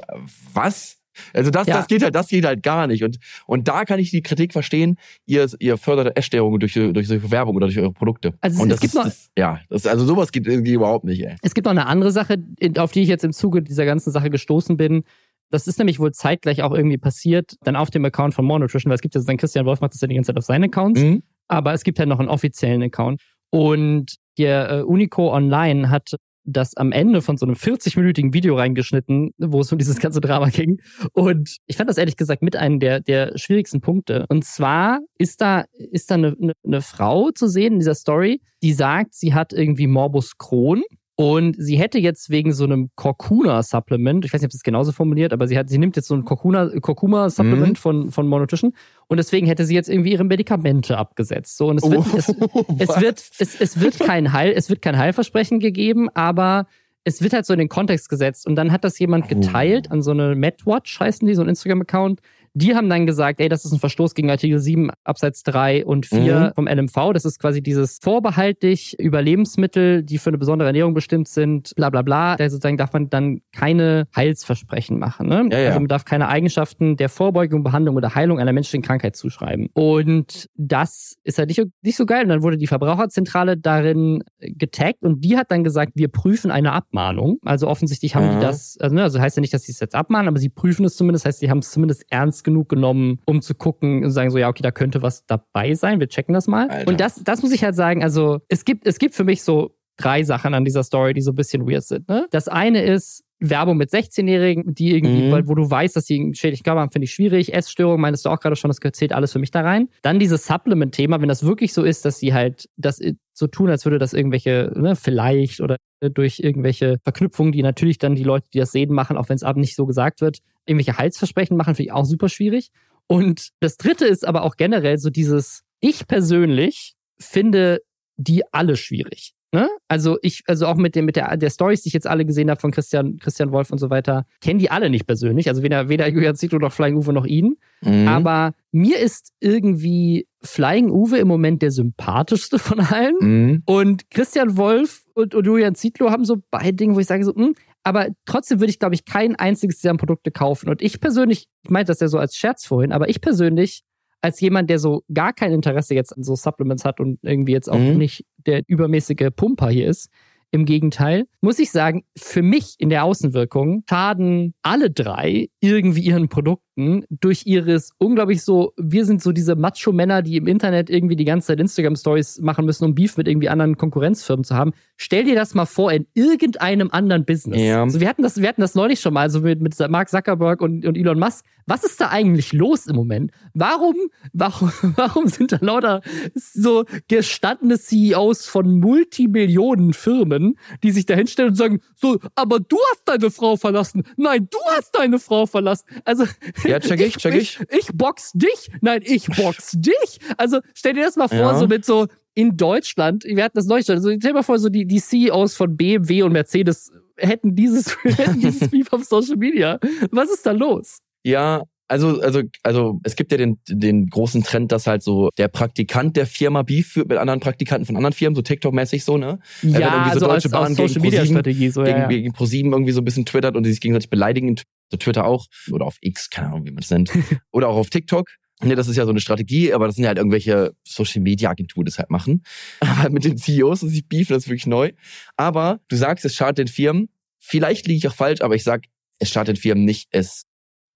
was? Also das, Ja. das geht halt, das geht halt gar nicht. Und, und da kann ich die Kritik verstehen, ihr, ihr fördert Essstörungen durch, durch solche Werbung oder durch eure Produkte. Also und es das gibt ist, noch- das, ja, das, also sowas geht irgendwie überhaupt nicht, ey. Es gibt noch eine andere Sache, auf die ich jetzt im Zuge dieser ganzen Sache gestoßen bin. Das ist nämlich wohl zeitgleich auch irgendwie passiert, dann auf dem Account von More Nutrition, weil es gibt ja so, Christian Wolf macht das ja die ganze Zeit auf seinen Accounts, Mhm. aber es gibt ja noch einen offiziellen Account. Und der äh, Unico Online hat das am Ende von so einem 40-minütigen Video reingeschnitten, wo es um dieses ganze Drama ging. Und ich fand das ehrlich gesagt mit einem der, der schwierigsten Punkte. Und zwar ist da, ist da eine, eine, eine Frau zu sehen in dieser Story, die sagt, sie hat irgendwie Morbus Crohn. Und sie hätte jetzt wegen so einem Kurkuma-Supplement, ich weiß nicht, ob sie es genauso formuliert, aber sie hat, sie nimmt jetzt so ein Kurkuma- Kurkuma-Supplement Mhm. von, von Mononutrition und deswegen hätte sie jetzt irgendwie ihre Medikamente abgesetzt. So, und es wird, es, es Was? wird, es, es wird kein Heil, es wird kein Heilversprechen gegeben, aber es wird halt so in den Kontext gesetzt. Und dann hat das jemand Oh. geteilt an so eine MedWatch, heißen die, so ein Instagram-Account. Die haben dann gesagt, ey, das ist ein Verstoß gegen Artikel 7 Absatz 3 und 4 Mhm. vom LMV. Das ist quasi dieses vorbehaltlich über Lebensmittel, die für eine besondere Ernährung bestimmt sind, bla bla bla. Da sozusagen darf man dann keine Heilsversprechen machen. Ne? Ja, ja. Also man darf keine Eigenschaften der Vorbeugung, Behandlung oder Heilung einer menschlichen Krankheit zuschreiben. Und das ist halt nicht, nicht so geil. Und dann wurde die Verbraucherzentrale darin getaggt und die hat dann gesagt, wir prüfen eine Abmahnung. Also offensichtlich haben Aha. die das, also, ne, also heißt ja nicht, dass sie es jetzt abmahnen, aber sie prüfen es zumindest, heißt, sie haben es zumindest ernst genug genommen, um zu gucken und sagen so, ja, okay, da könnte was dabei sein, wir checken das mal. Alter. Und das, das muss ich halt sagen, also es gibt, es gibt für mich so drei Sachen an dieser Story, die so ein bisschen weird sind. Ne? Das eine ist, Werbung mit 16-Jährigen, die irgendwie, Mhm. weil- wo du weißt, dass sie einen schädlichen Körper haben, finde ich schwierig. Essstörung meinst du auch gerade schon, das zählt alles für mich da rein. Dann dieses Supplement-Thema, wenn das wirklich so ist, dass sie halt das so tun, als würde das irgendwelche, ne, vielleicht oder durch irgendwelche Verknüpfungen, die natürlich dann die Leute, die das sehen, machen, auch wenn es abends nicht so gesagt wird, irgendwelche Heilsversprechen machen, finde ich auch super schwierig. Und das dritte ist aber auch generell so dieses, ich persönlich finde die alle schwierig. Ne? Also ich, also auch mit dem, mit der, der Stories, die ich jetzt alle gesehen habe von Christian, Christian Wolf und so weiter, kennen die alle nicht persönlich. Also weder, weder Julian Zietlow noch Flying Uwe noch ihn. Mhm. Aber mir ist irgendwie Flying Uwe im Moment der sympathischste von allen. Mhm. Und Christian Wolf und, und Julian Zietlow haben so beide Dinge, wo ich sage so, hm, aber trotzdem würde ich, glaube ich, kein einziges dieser Produkte kaufen. Und ich persönlich, ich meinte das ja so als Scherz vorhin, aber ich persönlich, als jemand, der so gar kein Interesse jetzt an so Supplements hat und irgendwie jetzt auch Mhm. nicht der übermäßige Pumper hier ist, im Gegenteil, muss ich sagen, für mich in der Außenwirkung schaden alle drei irgendwie ihren Produkten durch ihres unglaublich so, wir sind so diese Macho-Männer, die im Internet irgendwie die ganze Zeit Instagram-Stories machen müssen, um Beef mit irgendwie anderen Konkurrenzfirmen zu haben. Stell dir das mal vor in irgendeinem anderen Business. Ja. Also wir hatten das, wir hatten das neulich schon mal, so mit, mit Mark Zuckerberg und, und Elon Musk. Was ist da eigentlich los im Moment? Warum, warum, [LAUGHS] warum sind da lauter so gestandene CEOs von Multimillionen Firmen, die sich da hinstellen und sagen, so, aber du hast deine Frau verlassen. Nein, du hast deine Frau verlassen. Also, Ja, check ich, check ich. Ich, ich box dich. Nein, ich box [LAUGHS] dich. Also stell dir das mal vor, Ja. so mit so in Deutschland, wir hatten das neulich schon, also stell dir mal vor, so die, die CEOs von BMW und Mercedes hätten dieses, [LAUGHS] hätten dieses Beef auf Social Media. Was ist da los? Ja, also, also, also es gibt ja den, den großen Trend, dass halt so der Praktikant der Firma Beef führt mit anderen Praktikanten von anderen Firmen, so TikTok-mäßig so, ne? wenn Ja, irgendwie so also Deutsche als, Bahn gegen Social Media Strategie, so, gegen, ja, ja. gegen ProSieben irgendwie so ein bisschen twittert und die sich gegenseitig beleidigen, so Twitter auch, oder auf X, keine Ahnung, wie man es nennt, [LAUGHS] oder auch auf TikTok. Ne, das ist ja so eine Strategie, aber das sind ja halt irgendwelche Social Media Agenturen, die das halt machen. [LAUGHS] Aber halt mit den CEOs und sich beefen, das ist wirklich neu. Aber du sagst, es schadet den Firmen. Vielleicht liege ich auch falsch, aber ich sag, es schadet den Firmen nicht, es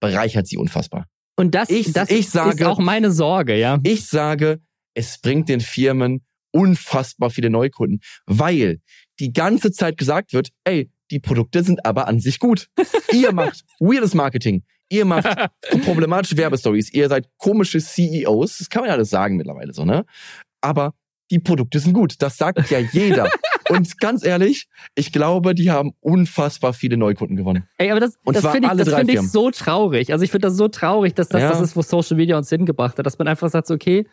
bereichert sie unfassbar. Und das, Ich- das ich ist sage- auch meine Sorge, ja. Ich sage, es bringt den Firmen unfassbar viele Neukunden, weil die ganze Zeit gesagt wird, ey, die Produkte sind aber an sich gut. Ihr macht [LAUGHS] weirdes Marketing. Ihr macht [LAUGHS] problematische Werbestories. Ihr seid komische CEOs. Das kann man ja alles sagen mittlerweile so, ne? Aber die Produkte sind gut. Das sagt ja jeder. [LAUGHS] Und ganz ehrlich, ich glaube, die haben unfassbar viele Neukunden gewonnen. Ey, aber das, das finde ich, das find ich so traurig. Also ich finde das so traurig, dass das Ja. das ist, wo Social Media uns hingebracht hat. Dass man einfach sagt, okay,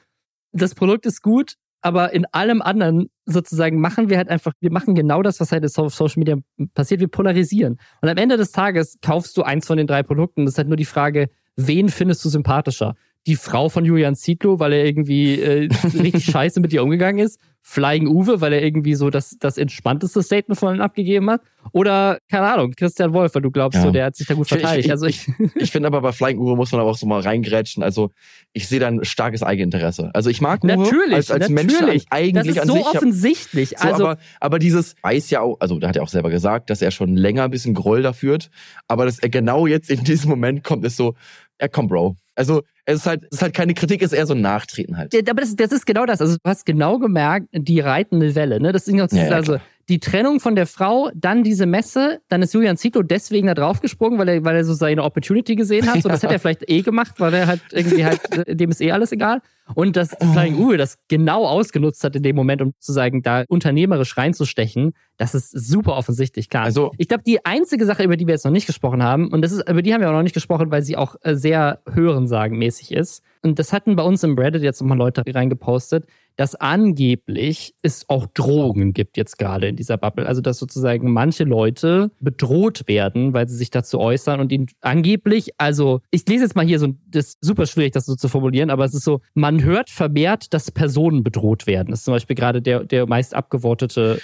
das Produkt ist gut, aber in allem anderen sozusagen machen wir halt einfach, wir machen genau das, was halt auf Social Media passiert. Wir polarisieren. Und am Ende des Tages kaufst du eins von den drei Produkten. Das ist halt nur die Frage, wen findest du sympathischer? Die Frau von Julian Zietlow, weil er irgendwie äh, [LAUGHS] richtig scheiße mit ihr umgegangen ist. Flying Uwe, weil er irgendwie so das, das entspannteste Statement von ihm abgegeben hat. Oder, keine Ahnung, Christian Wolf, weil du glaubst, Ja. so, der hat sich da gut Ich- ich- verteidigt. ich- also ich, Ich finde aber bei Flying Uwe muss man aber auch so mal reingrätschen. Also ich sehe da ein starkes Eigeninteresse. Also ich mag Uwe natürlich, als, als Mensch natürlich. an- eigentlich das ist so sich. offensichtlich. So, also, aber, aber dieses weiß ja auch, also da hat er auch selber gesagt, dass er schon länger ein bisschen Groll da führt. Aber dass er genau jetzt in diesem Moment kommt, ist so, ja komm, Bro. Also es ist halt, es ist halt keine Kritik, es ist eher so ein Nachtreten halt. Ja, aber das, das ist genau das. Also du hast genau gemerkt, die reitende Welle. Ne? Das ist Ja, ja, also die Trennung von der Frau, dann diese Messe, dann ist Julian Zito deswegen da draufgesprungen, weil er, weil er so seine Opportunity gesehen hat. So, das [LAUGHS] hätte er vielleicht eh gemacht, weil er halt irgendwie halt, äh, dem ist eh alles egal. Und dass Flying Uwe das genau ausgenutzt hat in dem Moment, um sozusagen da unternehmerisch reinzustechen, das ist super offensichtlich, klar. Also Ich glaube, die einzige Sache, über die wir jetzt noch nicht gesprochen haben, und das ist, über die haben wir auch noch nicht gesprochen, weil sie auch äh, sehr hörensagenmäßig ist. Und das hatten bei uns im Reddit jetzt nochmal Leute reingepostet, dass angeblich es auch Drogen gibt jetzt gerade in dieser Bubble. Also, dass sozusagen manche Leute bedroht werden, weil sie sich dazu äußern und ihnen angeblich, also, ich lese jetzt mal hier so, das ist super schwierig, das so zu formulieren, aber es ist so, man hört vermehrt, dass Personen bedroht werden. Das ist zum Beispiel gerade der, der meist abgevotete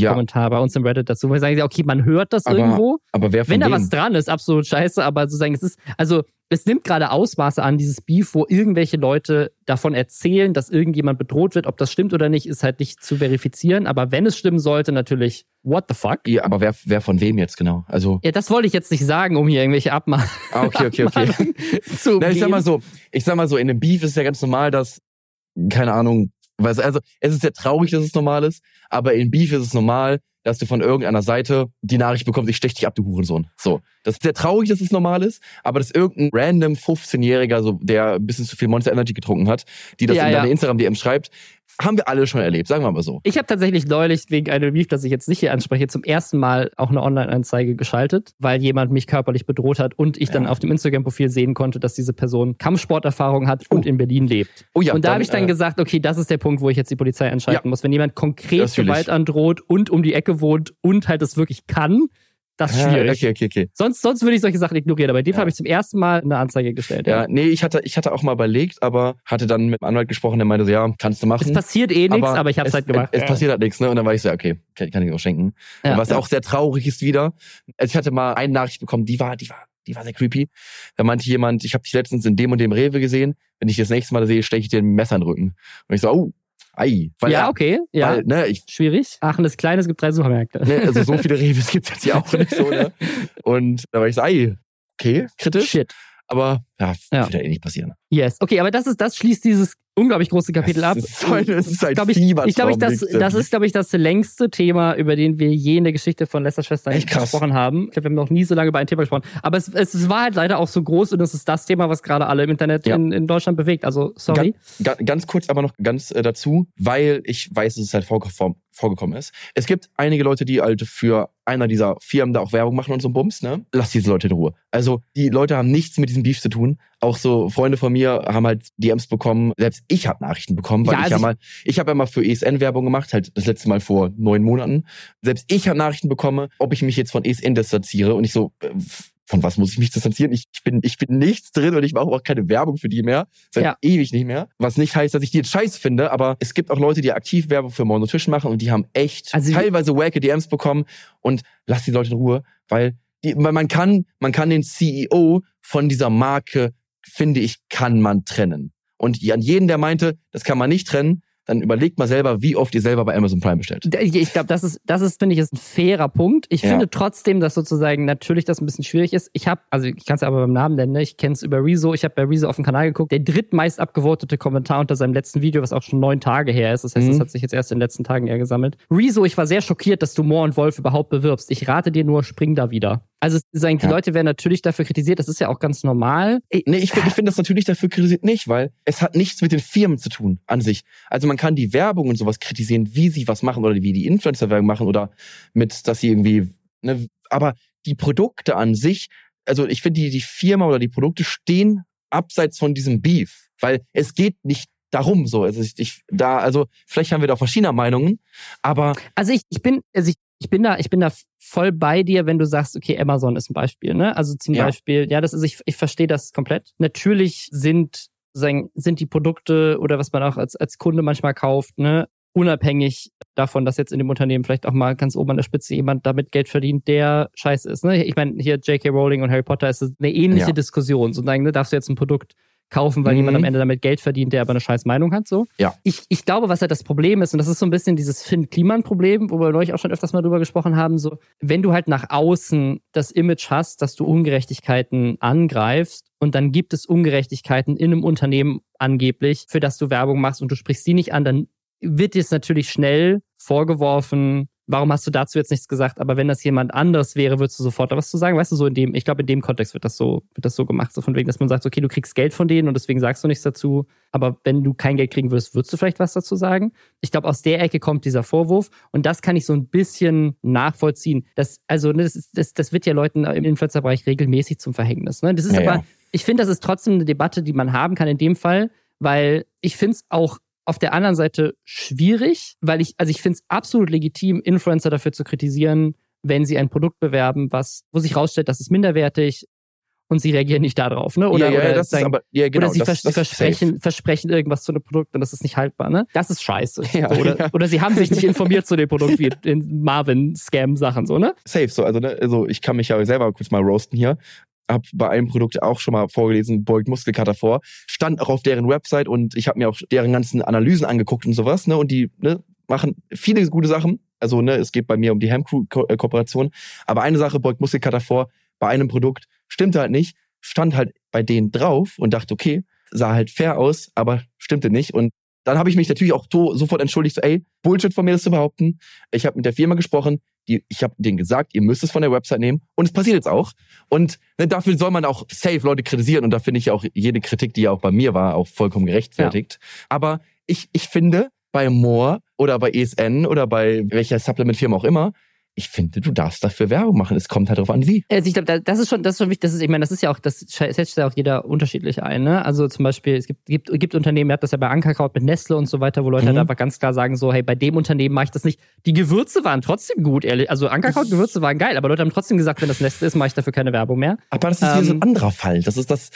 ja, Kommentar bei uns im Reddit dazu, wir sagen, okay, man hört das Aber irgendwo. aber wer von Wenn da wem? was dran ist, absolut scheiße, aber sozusagen, es ist, also es nimmt gerade Ausmaße an, dieses Beef, wo irgendwelche Leute davon erzählen, dass irgendjemand bedroht wird. Ob das stimmt oder nicht, ist halt nicht zu verifizieren. Aber wenn es stimmen sollte, natürlich, what the fuck? ja, aber wer, wer von wem jetzt genau? Also, Ja, das wollte ich jetzt nicht sagen, um hier irgendwelche Abma ah, okay, okay, okay. [LAUGHS] Zu Na, ich sag mal so, ich sag mal so, in einem Beef ist ja ganz normal, dass, keine Ahnung, weiß, also es ist ja traurig, dass es normal ist, aber in Beef ist es normal, dass du von irgendeiner Seite die Nachricht bekommst, ich stech dich ab, du Hurensohn. So. Das ist sehr traurig, dass es normal ist, aber dass irgendein random 15-Jähriger, so, der ein bisschen zu viel Monster Energy getrunken hat, die das Ja, in ja. deine Instagram-DM schreibt, haben wir alle schon erlebt, sagen wir mal so. Ich habe tatsächlich neulich wegen einem Beef, das ich jetzt nicht hier anspreche, zum ersten Mal auch eine Online-Anzeige geschaltet, weil jemand mich körperlich bedroht hat und ich dann Ja. auf dem Instagram-Profil sehen konnte, dass diese Person Kampfsporterfahrung hat und Oh. in Berlin lebt. Oh ja, und da habe ich dann äh, gesagt, okay, das ist der Punkt, wo ich jetzt die Polizei einschalten muss. Wenn jemand konkret Das. Gewalt androht und um die Ecke wohnt und halt das wirklich kann, das ist ja, schwierig. Okay, okay, okay. Sonst, sonst würde ich solche Sachen ignorieren, aber in dem Ja. Habe ich zum ersten Mal eine Anzeige gestellt. Ja, nee, ich hatte, ich hatte auch mal überlegt, aber hatte dann mit dem Anwalt gesprochen, der meinte so, ja, kannst du machen. Es passiert eh nichts, aber, ich habe es halt gemacht. Es, es Ja. passiert halt nichts, ne? Und dann war ich so, ja, okay, kann, kann ich auch schenken. Ja, Was ja. auch sehr traurig ist wieder. Also ich hatte mal eine Nachricht bekommen, die war, die war, die war sehr creepy. Da meinte jemand, ich habe dich letztens in dem und dem Rewe gesehen. Wenn ich das nächste Mal sehe, steche ich dir ein Messer in den Rücken. Und ich so, oh, ei. Weil, ja, okay. Ja. Weil, ne, ich, Schwierig. Aachen ist klein, es gibt drei Supermärkte. ne, also so viele [LAUGHS] Rewes gibt's jetzt ja auch nicht so, ne? Und da war ich so, ei, okay, kritisch. Shit. Aber ja, Ja. wird ja eh nicht passieren. Yes. Okay, aber das ist, das schließt dieses unglaublich große Kapitel ab. Das ist das ist ein glaub ich, ich glaube, ich, das, das ist, glaube ich, das längste Thema, über den wir je in der Geschichte von Lester Schwestern gesprochen haben. Ich glaube, wir haben noch nie so lange über ein Thema gesprochen. Aber es, es war halt leider auch so groß und es ist das Thema, was gerade alle im Internet Ja. in, in Deutschland bewegt. Also, sorry. Ga ganz kurz aber noch ganz äh, dazu, weil ich weiß, dass es halt vorgekommen, vorgekommen ist. Es gibt einige Leute, die halt für einer dieser Firmen da auch Werbung machen und so ein Bums, ne? Lass diese Leute in Ruhe. Also, die Leute haben nichts mit diesem Beef zu tun. Situation. Auch so Freunde von mir haben halt DMs bekommen. Selbst ich habe Nachrichten bekommen, weil ja, also ich ja mal, ich habe ja mal für ESN Werbung gemacht, halt das letzte Mal vor neun Monaten. Selbst ich habe Nachrichten bekommen, ob ich mich jetzt von ESN distanziere. Und ich so, äh, von was muss ich mich distanzieren? Ich, ich bin, ich bin nichts drin und ich mache auch keine Werbung für die mehr. Seit ja. ewig nicht mehr. Was nicht heißt, dass ich die jetzt scheiße finde, aber es gibt auch Leute, die aktiv Werbung für Nutrition machen und die haben echt also teilweise wacke DMs bekommen und lass die Leute in Ruhe, weil die, weil man kann, man kann den CEO von dieser Marke, finde ich, kann man trennen. Und an jeden, der meinte, das kann man nicht trennen, dann überlegt mal selber, wie oft ihr selber bei Amazon Prime bestellt. Ich glaube, das ist, das ist, finde ich, ist ein fairer Punkt. Ich ja. finde trotzdem, dass sozusagen natürlich das ein bisschen schwierig ist. Ich habe, also ich kann es ja aber beim Namen nennen, ne? ich kenne es über Rezo, ich habe bei Rezo auf dem Kanal geguckt, der drittmeist abgevotete Kommentar unter seinem letzten Video, was auch schon neun Tage her ist. Das heißt, mhm. das hat sich jetzt erst in den letzten Tagen eher gesammelt. Rezo, ich war sehr schockiert, dass du Moore und Wolf überhaupt bewirbst. Ich rate dir nur, spring da wieder. Also sagen, die ja. Leute werden natürlich dafür kritisiert, das ist ja auch ganz normal. Nee, ich finde ich find das natürlich dafür kritisiert nicht, weil es hat nichts mit den Firmen zu tun an sich. Also man kann die Werbung und sowas kritisieren, wie sie was machen oder wie die Influencer-Werbung machen oder mit, dass sie irgendwie, ne, aber die Produkte an sich, also ich finde, die, die Firma oder die Produkte stehen abseits von diesem Beef, weil es geht nicht darum so. Also ich, ich da, also vielleicht haben wir da verschiedene Meinungen, aber. Also ich, ich bin, also ich ich bin da, ich bin da voll bei dir, wenn du sagst, okay, Amazon ist ein Beispiel, ne? Also zum ja. Beispiel, ja, das ist, ich, ich verstehe das komplett. Natürlich sind, sind die Produkte oder was man auch als, als Kunde manchmal kauft, ne, unabhängig davon, dass jetzt in dem Unternehmen vielleicht auch mal ganz oben an der Spitze jemand damit Geld verdient, der scheiße ist. Ne? Ich meine, hier J.K. Rowling und Harry Potter ist eine ähnliche ja. Diskussion. Sozusagen, ne, darfst du jetzt ein Produkt kaufen, weil mhm. jemand am Ende damit Geld verdient, der aber eine scheiß Meinung hat. So. Ja. Ich, ich glaube, was halt das Problem ist, und das ist so ein bisschen dieses Finn-Kliman-Problem, wo wir neulich auch schon öfters mal drüber gesprochen haben, so, wenn du halt nach außen das Image hast, dass du Ungerechtigkeiten angreifst und dann gibt es Ungerechtigkeiten in einem Unternehmen angeblich, für das du Werbung machst und du sprichst die nicht an, dann wird dir es natürlich schnell vorgeworfen, warum hast du dazu jetzt nichts gesagt? Aber wenn das jemand anders wäre, würdest du sofort was zu sagen? Weißt du, so in dem, ich glaube, in dem Kontext wird das so, wird das so gemacht, so von wegen, dass man sagt, okay, du kriegst Geld von denen und deswegen sagst du nichts dazu. Aber wenn du kein Geld kriegen würdest, würdest du vielleicht was dazu sagen? Ich glaube, aus der Ecke kommt dieser Vorwurf und das kann ich so ein bisschen nachvollziehen. Das, also, ne, das, das, das wird ja Leuten im Influencer-Bereich regelmäßig zum Verhängnis. Ne? Das ist ja, aber, ja. ich finde, das ist trotzdem eine Debatte, die man haben kann in dem Fall, weil ich finde es auch auf der anderen Seite schwierig, weil ich, also ich finde es absolut legitim, Influencer dafür zu kritisieren, wenn sie ein Produkt bewerben, was, wo sich rausstellt, das ist minderwertig und sie reagieren nicht darauf, ne? Oder, ja, ja, oder, sagen, aber, ja, genau, oder sie, das, vers das versprechen, versprechen irgendwas zu einem Produkt und das ist nicht haltbar, ne? Das ist scheiße. [LAUGHS] Ja, so, oder, oder sie haben sich nicht informiert zu dem Produkt wie [LAUGHS] in Marvin-Scam-Sachen, so, ne? Safe, so, also, ne, also ich kann mich ja selber kurz mal roasten hier habe bei einem Produkt auch schon mal vorgelesen, beugt Muskelkater vor, stand auch auf deren Website und ich habe mir auch deren ganzen Analysen angeguckt und sowas, ne? Und die ne, machen viele gute Sachen. Also, ne, es geht bei mir um die Hemcrew-Kooperation. Aber eine Sache beugt Muskelkater vor, bei einem Produkt stimmte halt nicht, stand halt bei denen drauf und dachte, okay, sah halt fair aus, aber stimmte nicht. Und dann habe ich mich natürlich auch to sofort entschuldigt, so, ey, Bullshit von mir das zu behaupten. Ich habe mit der Firma gesprochen, die, ich habe denen gesagt, ihr müsst es von der Website nehmen und es passiert jetzt auch. Und ne, dafür soll man auch safe Leute kritisieren und da finde ich auch jede Kritik, die ja auch bei mir war, auch vollkommen gerechtfertigt. Ja. Aber ich, ich finde, bei Moore oder bei ESN oder bei welcher Supplement-Firma auch immer, ich finde, du darfst dafür Werbung machen. Es kommt halt darauf an, wie. Also ich glaube, das ist schon, das ist schon wichtig. Das ist, ich meine, das ist ja auch, das setzt ja auch jeder unterschiedlich ein. Ne? Also zum Beispiel, es gibt, gibt, gibt Unternehmen, ihr habt das ja bei Ankerkraut mit Nestle und so weiter, wo Leute halt mhm. halt einfach ganz klar sagen so, hey, bei dem Unternehmen mache ich das nicht. Die Gewürze waren trotzdem gut, ehrlich. Also Ankerkraut-Gewürze waren geil, aber Leute haben trotzdem gesagt, wenn das Nestle ist, mache ich dafür keine Werbung mehr. Aber das ist ähm, wie so ein ähm, anderer Fall. Das ist das,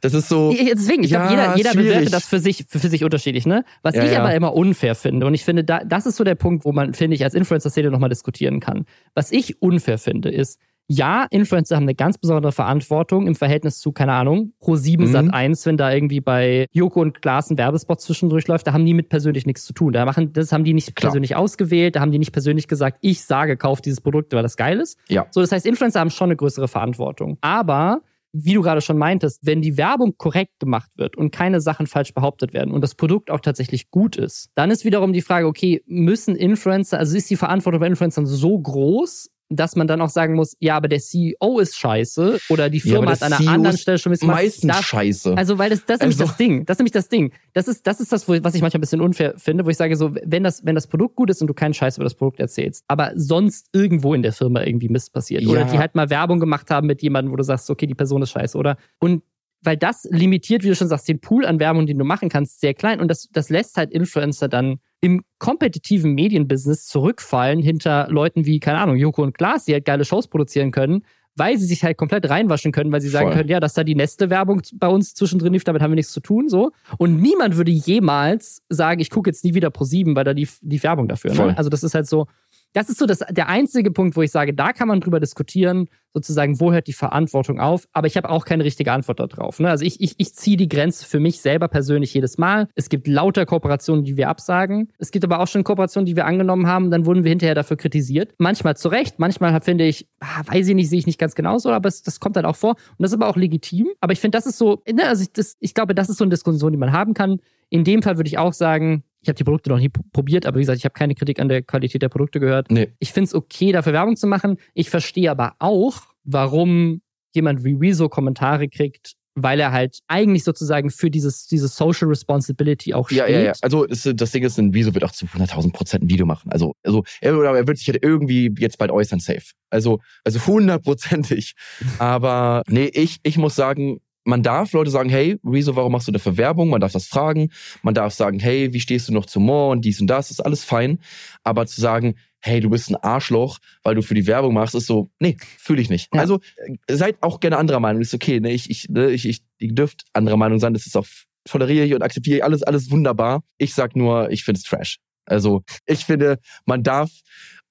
das ist so. Deswegen, ich ja, glaube, jeder, jeder bewertet das für sich, für, für sich unterschiedlich, ne? Was ja, ich ja. aber immer unfair finde, und ich finde, da, das ist so der Punkt, wo man, finde ich, als Influencer-Szene nochmal diskutieren kann. Was ich unfair finde, ist, ja, Influencer haben eine ganz besondere Verantwortung im Verhältnis zu, keine Ahnung, Pro 7 mhm. Sat 1, wenn da irgendwie bei Joko und Klaas ein Werbespot zwischendurch läuft, da haben die mit persönlich nichts zu tun. Da machen, das haben die nicht Klar. persönlich ausgewählt, da haben die nicht persönlich gesagt, ich sage, kauf dieses Produkt, weil das geil ist. Ja. So, das heißt, Influencer haben schon eine größere Verantwortung. Aber wie du gerade schon meintest, wenn die Werbung korrekt gemacht wird und keine Sachen falsch behauptet werden und das Produkt auch tatsächlich gut ist, dann ist wiederum die Frage, okay, müssen Influencer, also ist die Verantwortung bei Influencern so groß, dass man dann auch sagen muss, ja, aber der CEO ist scheiße oder die Firma ja, hat an einer CEO anderen Stelle schon missgemacht. Meistens das, scheiße. Also, weil das, das ist also. nämlich das Ding. Das ist nämlich das Ding. Das ist, das ist das, was ich manchmal ein bisschen unfair finde, wo ich sage so, wenn das, wenn das Produkt gut ist und du keinen Scheiß über das Produkt erzählst, aber sonst irgendwo in der Firma irgendwie Mist passiert ja. oder die halt mal Werbung gemacht haben mit jemandem, wo du sagst, okay, die Person ist scheiße, oder? Und weil das limitiert, wie du schon sagst, den Pool an Werbung, den du machen kannst, sehr klein. Und das, das lässt halt Influencer dann im kompetitiven Medienbusiness zurückfallen hinter Leuten wie, keine Ahnung, Joko und Glas, die halt geile Shows produzieren können, weil sie sich halt komplett reinwaschen können, weil sie sagen Voll. können, ja, dass da die Neste-Werbung bei uns zwischendrin lief, damit haben wir nichts zu tun, so. Und niemand würde jemals sagen, ich gucke jetzt nie wieder pro sieben, weil da die, die Werbung dafür. Ne? Also das ist halt so, das ist so das, der einzige Punkt, wo ich sage, da kann man drüber diskutieren, sozusagen, wo hört die Verantwortung auf. Aber ich habe auch keine richtige Antwort darauf. Ne? Also ich, ich, ich ziehe die Grenze für mich selber persönlich jedes Mal. Es gibt lauter Kooperationen, die wir absagen. Es gibt aber auch schon Kooperationen, die wir angenommen haben. Dann wurden wir hinterher dafür kritisiert. Manchmal zu Recht, manchmal finde ich, ah, weiß ich nicht, sehe ich nicht ganz genauso, aber es, das kommt dann auch vor. Und das ist aber auch legitim. Aber ich finde, das ist so, ne, also ich, das, ich glaube, das ist so eine Diskussion, die man haben kann. In dem Fall würde ich auch sagen, ich habe die Produkte noch nie probiert, aber wie gesagt, ich habe keine Kritik an der Qualität der Produkte gehört. Nee. Ich finde es okay, dafür Werbung zu machen. Ich verstehe aber auch, warum jemand wie Rezo Kommentare kriegt, weil er halt eigentlich sozusagen für dieses, diese Social Responsibility auch steht. Ja, ja, ja. Also es, das Ding ist, ein Wieso wird auch zu 100.000 Prozent ein Video machen. Also, also er, er wird sich halt irgendwie jetzt bald äußern, safe. Also, also hundertprozentig. [LAUGHS] Aber nee, ich, ich muss sagen, man darf Leute sagen, hey, Rezo, warum machst du dafür Werbung? Man darf das fragen. Man darf sagen, hey, wie stehst du noch zu More und dies und das, ist alles fein. Aber zu sagen, hey, du bist ein Arschloch, weil du für die Werbung machst, ist so, nee, fühle ich nicht. Ja. Also äh, seid auch gerne anderer Meinung, ist okay. Ne? Ich, ich, ne? ich, ich, ihr dürft anderer Meinung sein, das ist auch toleriere ich und akzeptiere ich alles, alles wunderbar. Ich sag nur, ich finde es Trash. Also ich finde, man darf,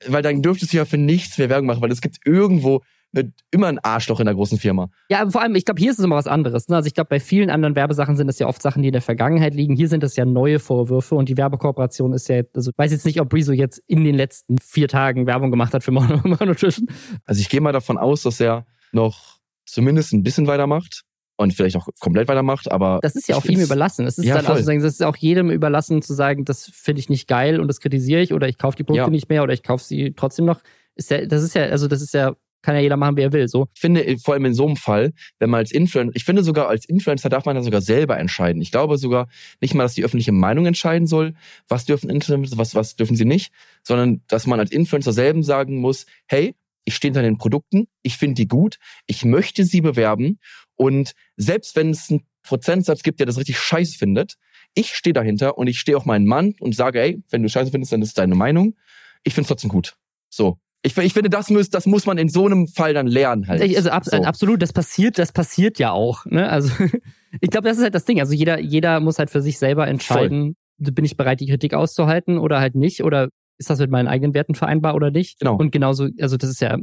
weil dann dürftest du ja für nichts mehr Werbung machen, weil es gibt irgendwo immer ein Arschloch in der großen Firma. Ja, vor allem, ich glaube, hier ist es immer was anderes. Ne? Also ich glaube, bei vielen anderen Werbesachen sind das ja oft Sachen, die in der Vergangenheit liegen. Hier sind das ja neue Vorwürfe und die Werbekooperation ist ja, also ich weiß jetzt nicht, ob Rezo jetzt in den letzten vier Tagen Werbung gemacht hat für [LAUGHS] Mono Nutrition. Also ich gehe mal davon aus, dass er noch zumindest ein bisschen weitermacht und vielleicht auch komplett weitermacht, aber Das ist ja auch ihm überlassen. Es ist Ja, dann voll. auch sozusagen, das ist auch jedem überlassen zu sagen, das finde ich nicht geil und das kritisiere ich oder ich kaufe die Produkte Ja. nicht mehr oder ich kaufe sie trotzdem noch. Ist ja, das ist ja, also das ist ja, kann ja jeder machen, wie er will. So. Ich finde, vor allem in so einem Fall, wenn man als Influencer, ich finde sogar als Influencer darf man da sogar selber entscheiden. Ich glaube sogar nicht mal, dass die öffentliche Meinung entscheiden soll, was dürfen Influencer, was, was dürfen sie nicht, sondern dass man als Influencer selber sagen muss, hey, ich stehe hinter den Produkten, ich finde die gut, ich möchte sie bewerben und selbst wenn es einen Prozentsatz gibt, der das richtig scheiße findet, ich stehe dahinter und ich stehe auch meinen Mann und sage, ey, wenn du scheiße findest, dann ist es deine Meinung. Ich finde es trotzdem gut. So. Ich, ich finde, das muss, das muss man in so einem Fall dann lernen halt. Also ab, so. absolut, das passiert, das passiert ja auch. Ne? Also [LAUGHS] ich glaube, das ist halt das Ding. Also jeder, jeder muss halt für sich selber entscheiden, bin ich bereit, die Kritik auszuhalten oder halt nicht? Oder ist das mit meinen eigenen Werten vereinbar oder nicht? Genau. Und genauso, also das ist ja,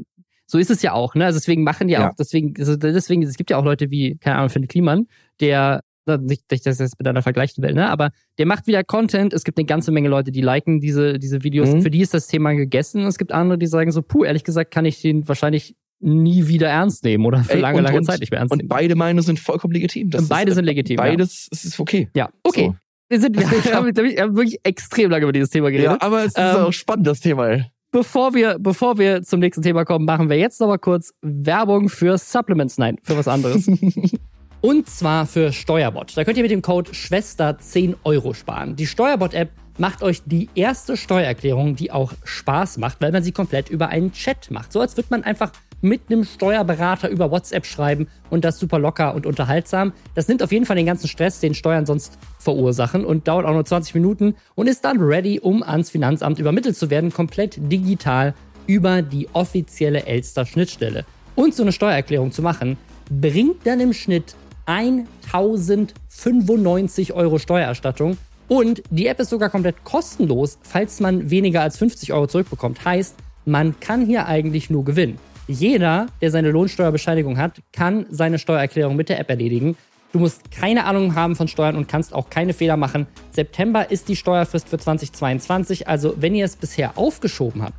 so ist es ja auch, ne? Also deswegen machen die Ja. auch, deswegen, also deswegen, es gibt ja auch Leute wie, keine Ahnung, Philipp Kliman, der, nicht, dass ich das jetzt miteinander vergleichen will, ne? Aber der macht wieder Content. Es gibt eine ganze Menge Leute, die liken diese, diese Videos. Mhm. Für die ist das Thema gegessen. Es gibt andere, die sagen so, puh, ehrlich gesagt, kann ich den wahrscheinlich nie wieder ernst nehmen oder für Ey, lange, und- lange und- Zeit nicht mehr ernst Und nehmen. beide Meinungen sind vollkommen legitim. Das Und beide ist, sind legitim. Beides es ist okay. Ja, ja. okay. So. Wir sind, [LAUGHS] wir haben, wir haben wirklich extrem lange über dieses Thema geredet. Ja, aber es ist Ähm, auch spannend, das Thema, ey. Bevor wir, bevor wir zum nächsten Thema kommen, machen wir jetzt noch mal kurz Werbung für Supplements. Nein, für was anderes. [LAUGHS] Und zwar für Steuerbot. Da könnt ihr mit dem Code Schwester 10 Euro sparen. Die Steuerbot-App macht euch die erste Steuererklärung, die auch Spaß macht, weil man sie komplett über einen Chat macht. So als würde man einfach mit einem Steuerberater über WhatsApp schreiben und das super locker und unterhaltsam. Das nimmt auf jeden Fall den ganzen Stress, den Steuern sonst verursachen und dauert auch nur 20 Minuten und ist dann ready, um ans Finanzamt übermittelt zu werden, komplett digital über die offizielle Elster-Schnittstelle. Und so eine Steuererklärung zu machen, bringt dann im Schnitt 1095 Euro Steuererstattung. Und die App ist sogar komplett kostenlos, falls man weniger als 50 Euro zurückbekommt. Heißt, man kann hier eigentlich nur gewinnen. Jeder, der seine Lohnsteuerbescheinigung hat, kann seine Steuererklärung mit der App erledigen. Du musst keine Ahnung haben von Steuern und kannst auch keine Fehler machen. September ist die Steuerfrist für 2022, also wenn ihr es bisher aufgeschoben habt,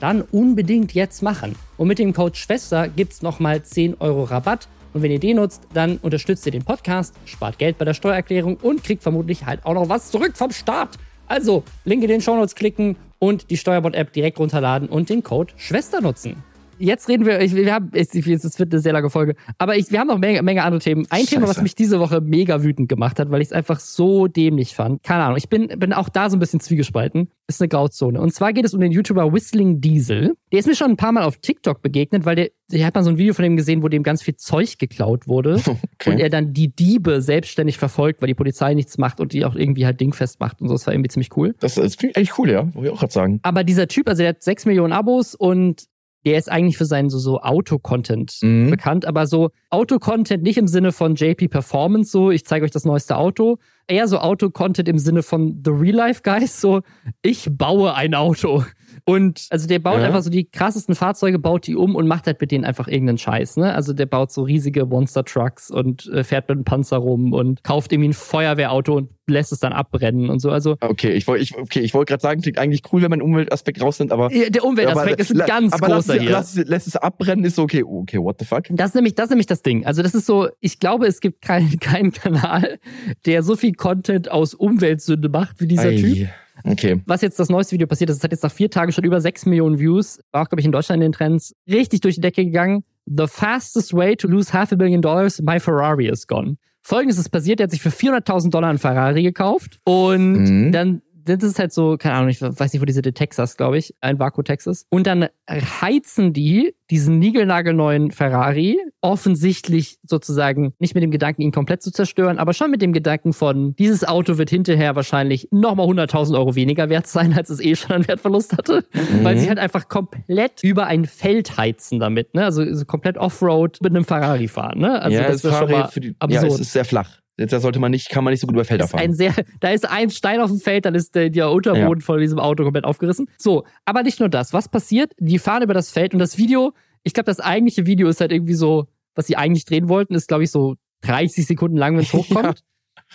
dann unbedingt jetzt machen. Und mit dem Code Schwester gibt's nochmal 10 Euro Rabatt. Und wenn ihr den nutzt, dann unterstützt ihr den Podcast, spart Geld bei der Steuererklärung und kriegt vermutlich halt auch noch was zurück vom Staat. Also, Link in den Shownotes klicken und die Steuerbot-App direkt runterladen und den Code Schwester nutzen. Jetzt reden wir, ich, wir haben, es wird eine sehr lange Folge, aber ich, wir haben noch Menge, Menge andere Themen. Ein Scheiße. Thema, was mich diese Woche mega wütend gemacht hat, weil ich es einfach so dämlich fand. Keine Ahnung, ich bin, bin auch da so ein bisschen zwiegespalten. Ist eine Grauzone. Und zwar geht es um den YouTuber Whistling Diesel. Der ist mir schon ein paar Mal auf TikTok begegnet, weil der, ich hat mal so ein Video von ihm gesehen, wo dem ganz viel Zeug geklaut wurde. [LAUGHS] Okay. Und er dann die Diebe selbstständig verfolgt, weil die Polizei nichts macht und die auch irgendwie halt dingfest macht und so. Das war irgendwie ziemlich cool. Das, klingt echt cool, ja. Wollte ich auch gerade sagen. Aber dieser Typ, also der hat sechs Millionen Abos und der ist eigentlich für seinen so, so Auto-Content mhm. bekannt, aber so Auto-Content nicht im Sinne von JP Performance, so ich zeige euch das neueste Auto, eher so Auto-Content im Sinne von The Real Life Guys, so ich baue ein Auto. Und also der baut ja. einfach so die krassesten Fahrzeuge, baut die um und macht halt mit denen einfach irgendeinen Scheiß. Ne? Also der baut so riesige Monster-Trucks und äh, fährt mit einem Panzer rum und kauft irgendwie ein Feuerwehrauto und lässt es dann abbrennen und so. Also okay, ich wollte ich, okay, ich wollte gerade sagen, klingt eigentlich cool, wenn man Umweltaspekt rausnimmt, aber ja, der Umweltaspekt aber, ist ein ganz aber großer lass, hier. Lass, lässt es abbrennen, ist so okay. Okay, what the fuck? Das ist nämlich das ist nämlich das Ding. Also das ist so, ich glaube, es gibt keinen [LAUGHS] keinen Kanal, der so viel Content aus Umweltsünde macht wie dieser Ei. Typ. Okay. Was jetzt das neueste Video passiert ist, es hat jetzt nach vier Tagen schon über sechs Millionen Views. War auch, glaube ich, in Deutschland in den Trends richtig durch die Decke gegangen. The fastest way to lose half a billion dollars, my Ferrari is gone. Folgendes ist passiert, er hat sich für 400.000 Dollar einen Ferrari gekauft und mhm. dann das ist halt so, keine Ahnung, ich weiß nicht, wo die sind, Texas, glaube ich, ein Vaku, Texas. Und dann heizen die diesen niegelnagelneuen Ferrari offensichtlich sozusagen nicht mit dem Gedanken, ihn komplett zu zerstören, aber schon mit dem Gedanken von, dieses Auto wird hinterher wahrscheinlich nochmal 100.000 Euro weniger wert sein, als es eh schon einen Wertverlust hatte, mhm. weil sie halt einfach komplett über ein Feld heizen damit, ne? Also, also komplett Offroad mit einem Ferrari fahren, ne? Also ja, das, das ist schon mal die, absurd. Ja, es ist sehr flach. Da sollte man nicht, kann man nicht so gut über Felder fahren. Ein sehr, da ist ein Stein auf dem Feld, dann ist der, der Unterboden ja. von diesem Auto komplett aufgerissen. So, aber nicht nur das. Was passiert? Die fahren über das Feld und das Video, ich glaube, das eigentliche Video ist halt irgendwie so, was sie eigentlich drehen wollten, ist, glaube ich, so 30 Sekunden lang, wenn es [LAUGHS] hochkommt. Ja.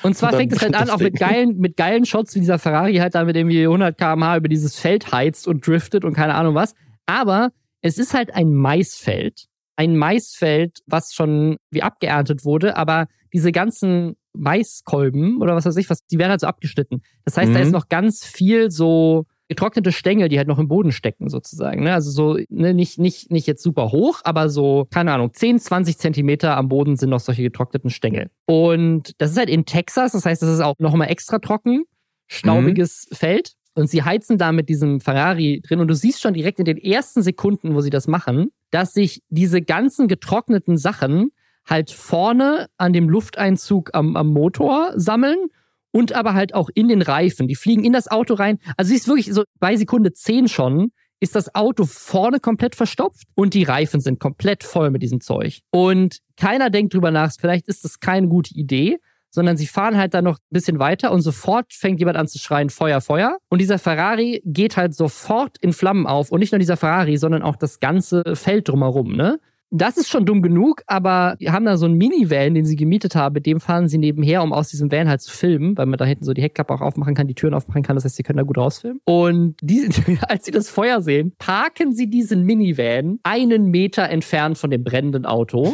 Und zwar und fängt es halt an, auch mit geilen, mit geilen Shots, wie dieser Ferrari halt da mit irgendwie 100 kmh über dieses Feld heizt und driftet und keine Ahnung was. Aber es ist halt ein Maisfeld. Ein Maisfeld, was schon wie abgeerntet wurde, aber diese ganzen Maiskolben oder was weiß ich was, die werden halt so abgeschnitten. Das heißt, mhm. da ist mhm. noch ganz viel so getrocknete Stängel, die halt noch im Boden stecken sozusagen. Ne? Also so ne, nicht, nicht, nicht jetzt super hoch, aber so, keine Ahnung, 10, 20 Zentimeter am Boden sind noch solche getrockneten Stängel. Und das ist halt in Texas, das heißt, das ist auch nochmal extra trocken, staubiges mhm. Feld. Und sie heizen da mit diesem Ferrari drin und du siehst schon direkt in den ersten Sekunden, wo sie das machen, dass sich diese ganzen getrockneten Sachen halt vorne an dem Lufteinzug am, am Motor sammeln und aber halt auch in den Reifen. Die fliegen in das Auto rein. Also sie ist wirklich so bei Sekunde 10 schon, ist das Auto vorne komplett verstopft und die Reifen sind komplett voll mit diesem Zeug. Und keiner denkt drüber nach, vielleicht ist das keine gute Idee, sondern sie fahren halt dann noch ein bisschen weiter und sofort fängt jemand an zu schreien, Feuer, Feuer. Und dieser Ferrari geht halt sofort in Flammen auf. Und nicht nur dieser Ferrari, sondern auch das ganze Feld drumherum, ne? Das ist schon dumm genug, aber die haben da so einen Minivan, den sie gemietet haben, mit dem fahren sie nebenher, um aus diesem Van halt zu filmen, weil man da hinten so die Heckklappe auch aufmachen kann, die Türen aufmachen kann, das heißt, sie können da gut rausfilmen. Und die, [LAUGHS] als sie das Feuer sehen, parken sie diesen Minivan einen Meter entfernt von dem brennenden Auto.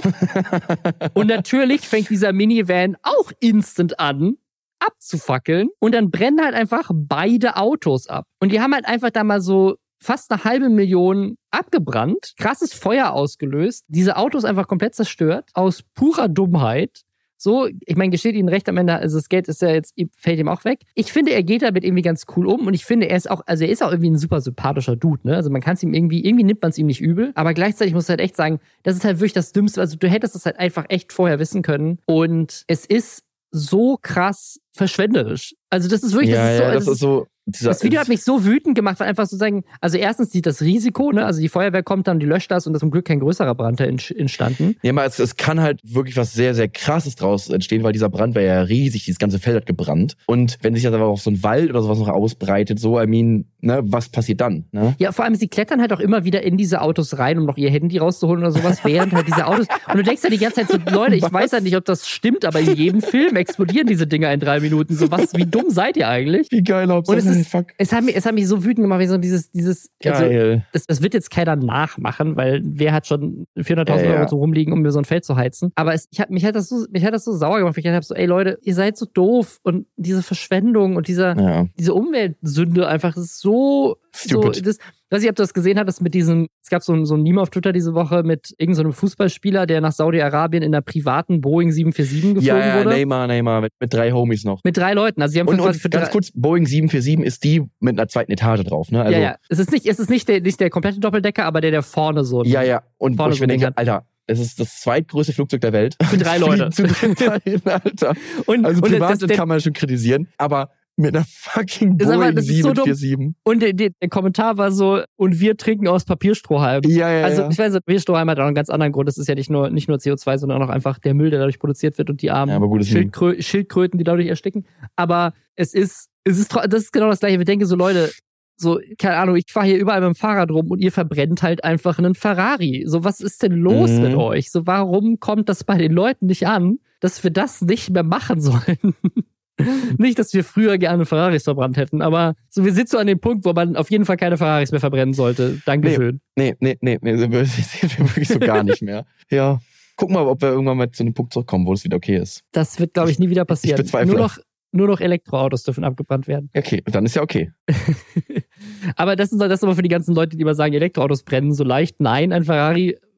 [LAUGHS] und natürlich fängt dieser Minivan auch instant an, abzufackeln und dann brennen halt einfach beide Autos ab. Und die haben halt einfach da mal so fast eine halbe Million abgebrannt, krasses Feuer ausgelöst, diese Autos einfach komplett zerstört, aus purer Dummheit. So, ich meine, gesteht ihnen recht am Ende, also das Geld ist ja jetzt, fällt ihm auch weg. Ich finde, er geht damit irgendwie ganz cool um und ich finde, er ist auch, also er ist auch irgendwie ein super sympathischer Dude, ne? Also man kann es ihm irgendwie, irgendwie nimmt man es ihm nicht übel, aber gleichzeitig muss ich halt echt sagen, das ist halt wirklich das Dümmste. Also du hättest das halt einfach echt vorher wissen können und es ist so krass verschwenderisch. Also das ist wirklich, ja, das ist so, ja, das ist so das Video hat mich so wütend gemacht, weil einfach so sagen, also erstens sieht das Risiko, ne, also die Feuerwehr kommt dann, die löscht das und das ist zum Glück kein größerer Brand entstanden. Ja, mal, es, es kann halt wirklich was sehr, sehr krasses draus entstehen, weil dieser Brand war ja riesig, dieses ganze Feld hat gebrannt. Und wenn sich das aber auf so ein Wald oder sowas noch ausbreitet, so, I mean, ne, was passiert dann? Ne? Ja, vor allem, sie klettern halt auch immer wieder in diese Autos rein, um noch ihr Handy rauszuholen oder sowas, während halt diese Autos. Und du denkst ja die ganze Zeit so, Leute, ich weiß halt nicht, ob das stimmt, aber in jedem Film explodieren diese Dinger in drei Minuten. So was, wie dumm seid ihr eigentlich? Wie geil, ob es ist, fuck. Es hat, mich, es hat mich so wütend gemacht, wie so dieses, dieses, also, Geil. Also, das, das wird jetzt keiner nachmachen, weil wer hat schon 400.000 ja, ja. Euro so rumliegen, um mir so ein Feld zu heizen. Aber es, ich hab, mich hat das so, mich hat das so sauer gemacht. Ich habe so, ey Leute, ihr seid so doof und diese Verschwendung und dieser, ja. diese Umweltsünde einfach ist so, Stupid. so, das, weiß nicht, ob du das gesehen hattest mit diesem, es gab so ein, so ein Meme auf Twitter diese Woche mit irgendeinem so Fußballspieler, der nach Saudi-Arabien in einer privaten Boeing 747 geflogen ja, ja, wurde. Neymar, Neymar, mit, mit drei Homies noch. Mit drei Leuten. Also sie haben Und, für, und für ganz drei, kurz, Boeing 747 ist die mit einer zweiten Etage drauf, ne? Also, ja, ja. Es ist nicht, es ist nicht der, nicht der komplette Doppeldecker, aber der, der vorne so. ja, ja. Und wo ich so mir denke. Alter, es ist das zweitgrößte Flugzeug der Welt. Für drei [LAUGHS] Leute. Dritt dahin, Alter. Und, Also und, privat das, der, kann man schon kritisieren, aber mit einer fucking Boeing das ist so dumm. 747. und der, der, Kommentar war so, und wir trinken aus Papierstrohhalmen. Ja, ja, Also ja. ich weiß, Papierstrohhalm hat auch einen ganz anderen Grund. Das ist ja nicht nur, nicht nur CO2, sondern auch einfach der Müll, der dadurch produziert wird und die armen Ja, Meme. Schildkrö Schildkröten, die dadurch ersticken. Aber es ist, es ist, das ist genau das gleiche. Wir denken so, Leute, so, keine Ahnung, ich fahre hier überall mit dem Fahrrad rum und ihr verbrennt halt einfach einen Ferrari. So, was ist denn los Mhm. mit euch? So, warum kommt das bei den Leuten nicht an, dass wir das nicht mehr machen sollen? [LAUGHS] [LAUGHS] nicht, dass wir früher gerne Ferraris verbrannt hätten, aber so, wir sind so an dem Punkt, wo man auf jeden Fall keine Ferraris mehr verbrennen sollte. Dankeschön. Nee, nee, nee, nee, sind wir, [LAUGHS] sind wir wirklich so gar nicht mehr. Ja. Guck mal, ob wir irgendwann mal zu einem Punkt zurückkommen, wo es wieder okay ist. Das wird, glaube ich, nie wieder passieren. bezweifle. Nur noch, nur noch Elektroautos dürfen abgebrannt werden. Okay, dann ist ja okay. [LAUGHS] aber das ist, das ist aber für die ganzen Leute, die immer sagen, Elektroautos brennen so leicht. Nein, ein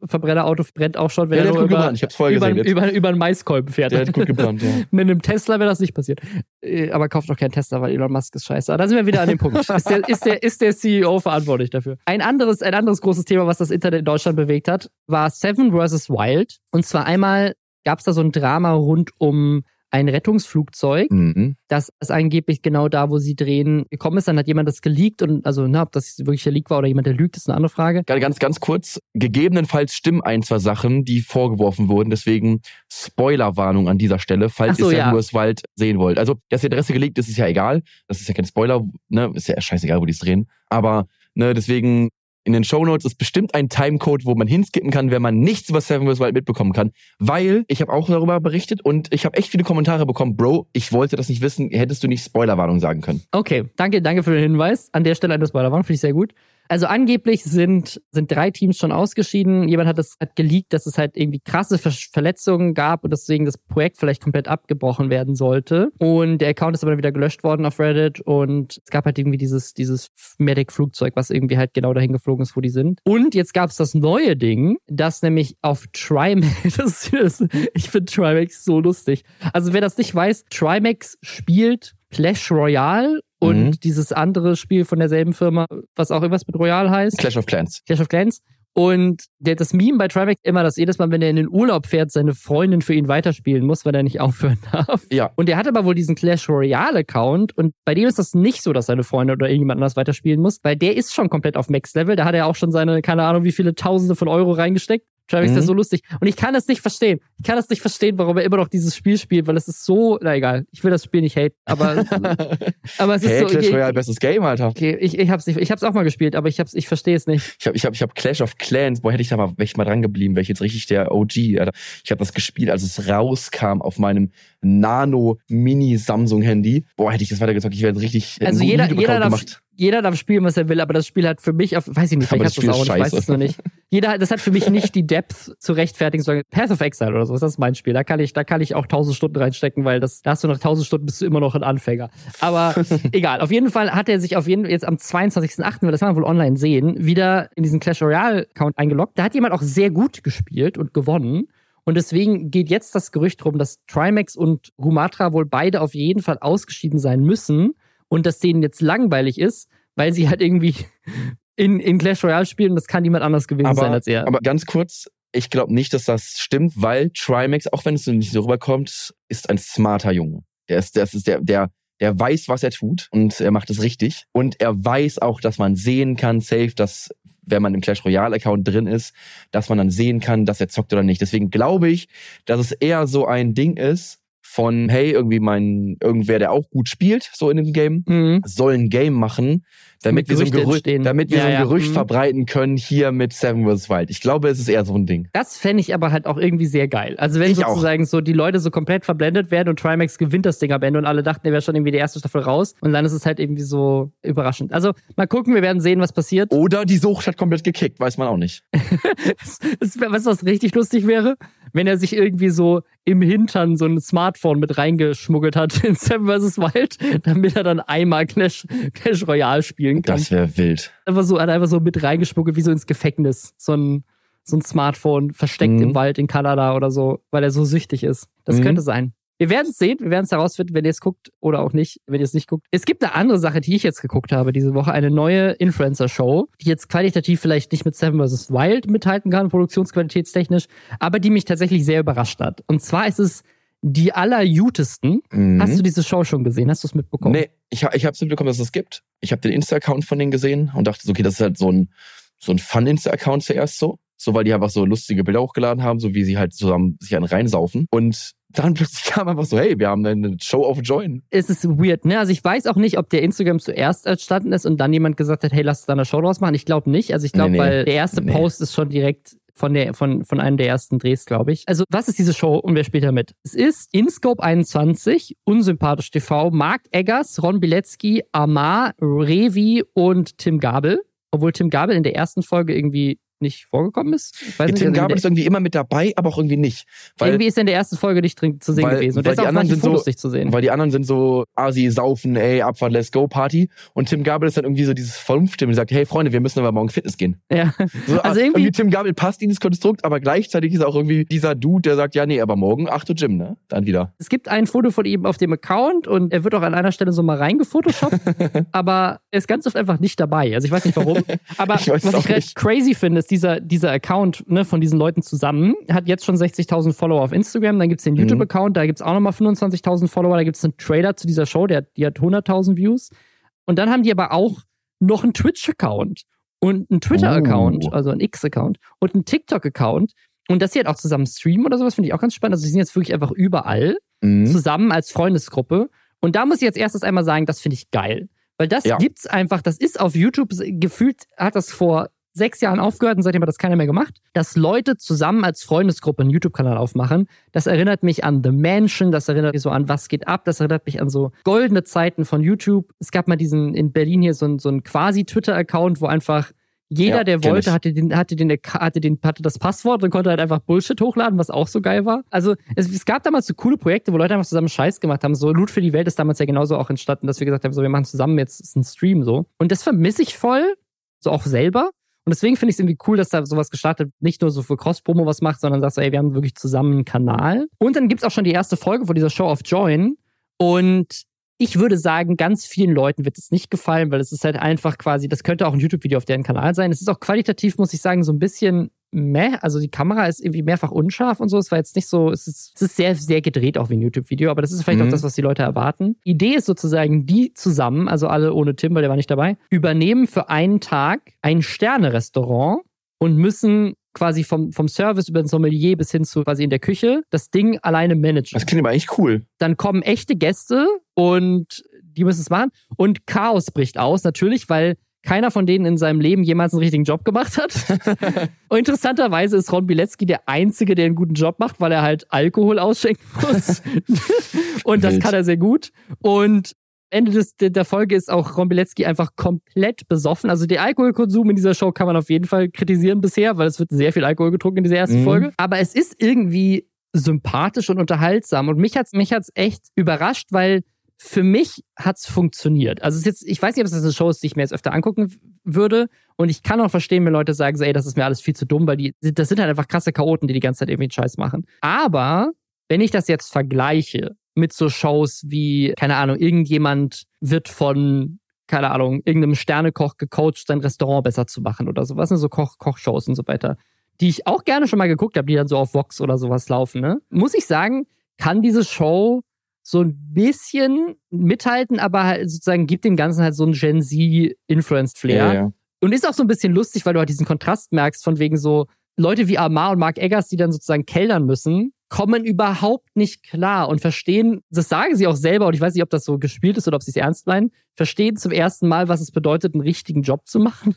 Ferrari-Verbrennerauto brennt auch schon, wenn Ja, er nur über. Ich hab's vorher über, gesehen. Jetzt. über, über einen Maiskolben fährt. Der hat gut gebrannt, ja. [LAUGHS] Mit einem Tesla wäre das nicht passiert. Äh, Aber kauft doch keinen Tesla, weil Elon Musk ist scheiße. Aber da sind wir wieder an dem Punkt. [LAUGHS] Ist der, ist der, ist der CEO verantwortlich dafür? Ein anderes, ein anderes großes Thema, was das Internet in Deutschland bewegt hat, war Seven vs. Wild. Und zwar einmal gab es da so ein Drama rund um ein Rettungsflugzeug, Mhm. das ist angeblich genau da, wo sie drehen, gekommen ist. Dann hat jemand das geleakt und also, na, ob das wirklich der Leak war oder jemand, der lügt, ist eine andere Frage. Ganz, ganz, kurz. Gegebenenfalls stimmen ein, zwei Sachen, die vorgeworfen wurden. Deswegen Spoilerwarnung an dieser Stelle, falls so, ihr ja. Vs. Wild sehen wollt. Also, dass die Adresse gelegt ist, ist ja egal. Das ist ja kein Spoiler, ne? Ist ja scheißegal, wo die es drehen. Aber, ne, deswegen in den Shownotes ist bestimmt ein Timecode, wo man hinskippen kann, wenn man nichts über Seven vs. Wild mitbekommen kann. Weil ich habe auch darüber berichtet und ich habe echt viele Kommentare bekommen. Bro, ich wollte das nicht wissen. Hättest du nicht Spoilerwarnung sagen können? Okay, danke, danke für den Hinweis. An der Stelle eine Spoilerwarnung, finde ich sehr gut. Also angeblich sind, sind drei Teams schon ausgeschieden. Jemand hat das hat geleakt, dass es halt irgendwie krasse Ver Verletzungen gab und deswegen das Projekt vielleicht komplett abgebrochen werden sollte. Und der Account ist aber wieder gelöscht worden auf Reddit und es gab halt irgendwie dieses, dieses Medic-Flugzeug, was irgendwie halt genau dahin geflogen ist, wo die sind. Und jetzt gab es das neue Ding, das nämlich auf Trimax, [LAUGHS] das, ist- ich finde Trimax so lustig. Also wer das nicht weiß, Trimax spielt Clash Royale und Mhm. dieses andere Spiel von derselben Firma, was auch irgendwas mit Royale heißt. Clash of Clans. Clash of Clans. Und der, das Meme bei Trimax immer, dass jedes Mal, wenn er in den Urlaub fährt, seine Freundin für ihn weiterspielen muss, weil er nicht [LAUGHS] aufhören darf. Ja. Und er hat aber wohl diesen Clash Royale-Account und bei dem ist das nicht so, dass seine Freundin oder irgendjemand anders weiterspielen muss, weil der ist schon komplett auf Max-Level. Da hat er auch schon seine, keine Ahnung, wie viele Tausende von Euro reingesteckt. Trimax Mhm. ist so lustig. Und ich kann das nicht verstehen. Ich kann das nicht verstehen, warum er immer noch dieses Spiel spielt, weil es ist so, na egal, ich will das Spiel nicht haten, aber, [LAUGHS] aber es ist hey, so. Clash okay, Royale, bestes Game, Alter. Okay, ich, ich hab's nicht, ich hab's auch mal gespielt, aber ich hab's, ich verstehe es nicht. Ich habe ich hab, ich hab Clash of Clans, boah, hätte ich da mal, wäre ich mal dran geblieben, wäre ich jetzt richtig der OG, Alter. Ich habe das gespielt, als es rauskam auf meinem Nano-Mini-Samsung-Handy. Boah, hätte ich das weitergezockt, ich wäre richtig einen Also jeder, jeder darf, gemacht. jeder darf spielen, was er will, aber das Spiel hat für mich auf, weiß ich nicht, [LAUGHS] vielleicht das hat das Spiel auch, ich weiß es noch nicht. Jeder, das hat für mich nicht die Depth zu rechtfertigen, sondern Path of Exile oder so, das ist mein Spiel. Da kann ich, da kann ich auch tausend Stunden reinstecken, weil das, da hast du nach tausend Stunden bist du immer noch ein Anfänger. Aber [LAUGHS] egal, auf jeden Fall hat er sich auf jeden jetzt am 22.08., weil das kann man wohl online sehen, wieder in diesen Clash Royale Account eingeloggt. Da hat jemand auch sehr gut gespielt und gewonnen. Und deswegen geht jetzt das Gerücht rum, dass Trimax und Rumatra wohl beide auf jeden Fall ausgeschieden sein müssen und dass denen jetzt langweilig ist, weil sie halt irgendwie [LAUGHS] in, in Clash Royale spielen und das kann niemand anders gewesen sein Aber, als er. aber ganz kurz, ich glaube nicht, dass das stimmt, weil Trimax, auch wenn es so nicht so rüberkommt, ist ein smarter Junge. Der ist, der ist der, der, der weiß, was er tut und er macht es richtig. Und er weiß auch, dass man sehen kann, safe, dass wenn man im Clash Royale Account drin ist, dass man dann sehen kann, dass er zockt oder nicht. Deswegen glaube ich, dass es eher so ein Ding ist von, hey, irgendwie mein, irgendwer, der auch gut spielt, so in dem Game, Mhm. soll ein Game machen, damit wir so ein Gerücht, entstehen. damit wir Ja, so ein ja. Gerücht Mhm. verbreiten können hier mit Seven vs. Wild. Ich glaube, es ist eher so ein Ding. Das fände ich aber halt auch irgendwie sehr geil. Also wenn Ich auch. sozusagen so die Leute so komplett verblendet werden und Trimax gewinnt das Ding am Ende und alle dachten, er wäre schon irgendwie die erste Staffel raus und dann ist es halt irgendwie so überraschend. Also mal gucken, wir werden sehen, was passiert. Oder die Sucht hat komplett gekickt, weiß man auch nicht. [LAUGHS] Das, das, weißt du, was richtig lustig wäre? wenn er sich irgendwie so im Hintern so ein Smartphone mit reingeschmuggelt hat in Seven vs. Wild, damit er dann einmal Clash, Clash Royale spielen kann. Das wäre wild. Einfach so, hat einfach so mit reingeschmuggelt, wie so ins Gefängnis. So ein, so ein Smartphone versteckt Mhm. im Wald in Kanada oder so, weil er so süchtig ist. Das Mhm. könnte sein. Wir werden es sehen, wir werden es herausfinden, wenn ihr es guckt oder auch nicht, wenn ihr es nicht guckt. Es gibt eine andere Sache, die ich jetzt geguckt habe diese Woche, eine neue Influencer-Show, die jetzt qualitativ vielleicht nicht mit Seven vs. Wild mithalten kann, produktionsqualitätstechnisch, aber die mich tatsächlich sehr überrascht hat. Und zwar ist es die allerjutesten. Mhm. Hast du diese Show schon gesehen? Hast du es mitbekommen? Nee, ich, ich habe mitbekommen, dass es das gibt. Ich habe den Insta-Account von denen gesehen und dachte, so, okay, das ist halt so ein, so ein Fun-Insta-Account zuerst so. So, weil die einfach so lustige Bilder hochgeladen haben, so wie sie halt zusammen sich einen reinsaufen. Und dann [LAUGHS] plötzlich kam einfach so, hey, wir haben eine Show of Join. es ist weird, ne? Also ich weiß auch nicht, ob der Instagram zuerst entstanden ist und dann jemand gesagt hat, hey, lass da eine Show draus machen. Ich glaube nicht. Also ich glaube, Nee, nee. weil der erste Nee. Post ist schon direkt von der von von einem der ersten Drehs, glaube ich. Also was ist diese Show und wer spielt da mit? Es ist InScope 21, unsympathisch TV, Mark Eggers, Ron Bilecki, Amar, Revi und Tim Gabel. Obwohl Tim Gabel in der ersten Folge irgendwie nicht vorgekommen ist. Ja, Tim Gabel ist irgendwie immer mit dabei, aber auch irgendwie nicht. Weil, irgendwie ist er in der ersten Folge nicht drin zu sehen weil- gewesen. Und weil die anderen sind so- nicht zu sehen. weil die anderen sind so Asi, Saufen, ey, Abfahrt, Let's Go Party. Und Tim Gabel ist dann irgendwie so dieses Vernunftstimme, die sagt, hey Freunde, wir müssen aber morgen Fitness gehen. Ja. So, Also irgendwie- Tim Gabel passt in dieses Konstrukt, aber gleichzeitig ist er auch irgendwie dieser Dude, der sagt, ja, nee, aber morgen 8 Uhr Gym, ne? Dann wieder. Es gibt ein Foto von ihm auf dem Account und er wird auch an einer Stelle so mal reingefotoshoppt, [LAUGHS] aber er ist ganz oft einfach nicht dabei. Also ich weiß nicht warum. [LAUGHS] Aber was ich recht crazy finde, ist dieser, dieser Account ne, von diesen Leuten zusammen, hat jetzt schon 60.000 Follower auf Instagram, dann gibt's den Mhm. YouTube-Account, da gibt's auch nochmal 25.000 Follower, da gibt's einen Trailer zu dieser Show, der, die hat 100.000 Views. Und dann haben die aber auch noch einen Twitch-Account und einen Twitter-Account, Oh. also einen X-Account und einen TikTok-Account. Und dass sie halt auch zusammen streamen oder sowas, finde ich auch ganz spannend. Also sie sind jetzt wirklich einfach überall Mhm. zusammen als Freundesgruppe. Und da muss ich jetzt erstes einmal sagen, das finde ich geil. Weil das Ja. gibt's einfach, das ist auf YouTube, gefühlt hat das vor sechs Jahren aufgehört und seitdem hat das keiner mehr gemacht, dass Leute zusammen als Freundesgruppe einen YouTube-Kanal aufmachen. Das erinnert mich an The Mansion, das erinnert mich so an Was geht ab, das erinnert mich an so goldene Zeiten von YouTube. Es gab mal diesen in Berlin hier so, ein- so einen quasi Twitter-Account, wo einfach jeder, Ja, der wollte, hatte den, hatte den, hatte den, hatte das Passwort und konnte halt einfach Bullshit hochladen, was auch so geil war. Also es, es gab damals so coole Projekte, wo Leute einfach zusammen Scheiß gemacht haben. So Loot für die Welt ist damals ja genauso auch entstanden, dass wir gesagt haben, so wir machen zusammen jetzt ist ein Stream so. Und das vermisse ich voll, so auch selber. Und deswegen finde ich es irgendwie cool, dass da sowas gestartet, nicht nur so für Cross-Promo was macht, sondern sagst, ey, wir haben wirklich zusammen einen Kanal. Und dann gibt's auch schon die erste Folge von dieser Show of Join. Und ich würde sagen, ganz vielen Leuten wird es nicht gefallen, weil es ist halt einfach quasi, das könnte auch ein YouTube-Video auf deren Kanal sein. Es ist auch qualitativ, muss ich sagen, so ein bisschen meh. Also die Kamera ist irgendwie mehrfach unscharf und so. Es war jetzt nicht so, es ist, es ist sehr, sehr gedreht auch wie ein YouTube-Video, aber das ist vielleicht Mhm. auch das, was die Leute erwarten. Idee ist sozusagen, die zusammen, also alle ohne Tim, weil der war nicht dabei, übernehmen für einen Tag ein Sterne-Restaurant und müssen quasi vom, vom Service über den Sommelier bis hin zu quasi in der Küche das Ding alleine managen Das klingt aber eigentlich cool. dann kommen echte Gäste und die müssen es machen. Und Chaos bricht aus, natürlich, weil keiner von denen in seinem Leben jemals einen richtigen Job gemacht hat. [LAUGHS] und interessanterweise ist Ron Bilecki der Einzige, der einen guten Job macht, weil er halt Alkohol ausschenken [LAUGHS] muss. und das Wild. kann er sehr gut. Und Ende des, der, der Folge ist auch Ron Bilecki einfach komplett besoffen. Also der Alkoholkonsum in dieser Show kann man auf jeden Fall kritisieren bisher, weil es wird sehr viel Alkohol getrunken in dieser ersten Mhm. Folge. Aber es ist irgendwie sympathisch und unterhaltsam. Und mich hat's mich hat's echt überrascht, weil für mich hat's funktioniert. Also es ist jetzt, ich weiß nicht, ob es eine Show ist, die ich mir jetzt öfter angucken würde. Und ich kann auch verstehen, wenn Leute sagen, so, ey, das ist mir alles viel zu dumm, weil die, das sind halt einfach krasse Chaoten, die die ganze Zeit irgendwie einen Scheiß machen. Aber wenn ich das jetzt vergleiche mit so Shows wie, keine Ahnung, irgendjemand wird von, keine Ahnung, irgendeinem Sternekoch gecoacht, sein Restaurant besser zu machen oder sowas, ne? so Koch, Kochshows und so weiter, die ich auch gerne schon mal geguckt habe, die dann so auf Vox oder sowas laufen, ne? Muss ich sagen, kann diese Show so ein bisschen mithalten, aber halt sozusagen gibt dem Ganzen halt so einen Gen Z-Influenced Flair. ja. Und ist auch so ein bisschen lustig, weil du halt diesen Kontrast merkst, von wegen so Leute wie Amar und Mark Eggers, die dann sozusagen kellern müssen, kommen überhaupt nicht klar und verstehen, das sagen sie auch selber, und ich weiß nicht, ob das so gespielt ist oder ob sie es ernst meinen, verstehen zum ersten Mal, was es bedeutet, einen richtigen Job zu machen.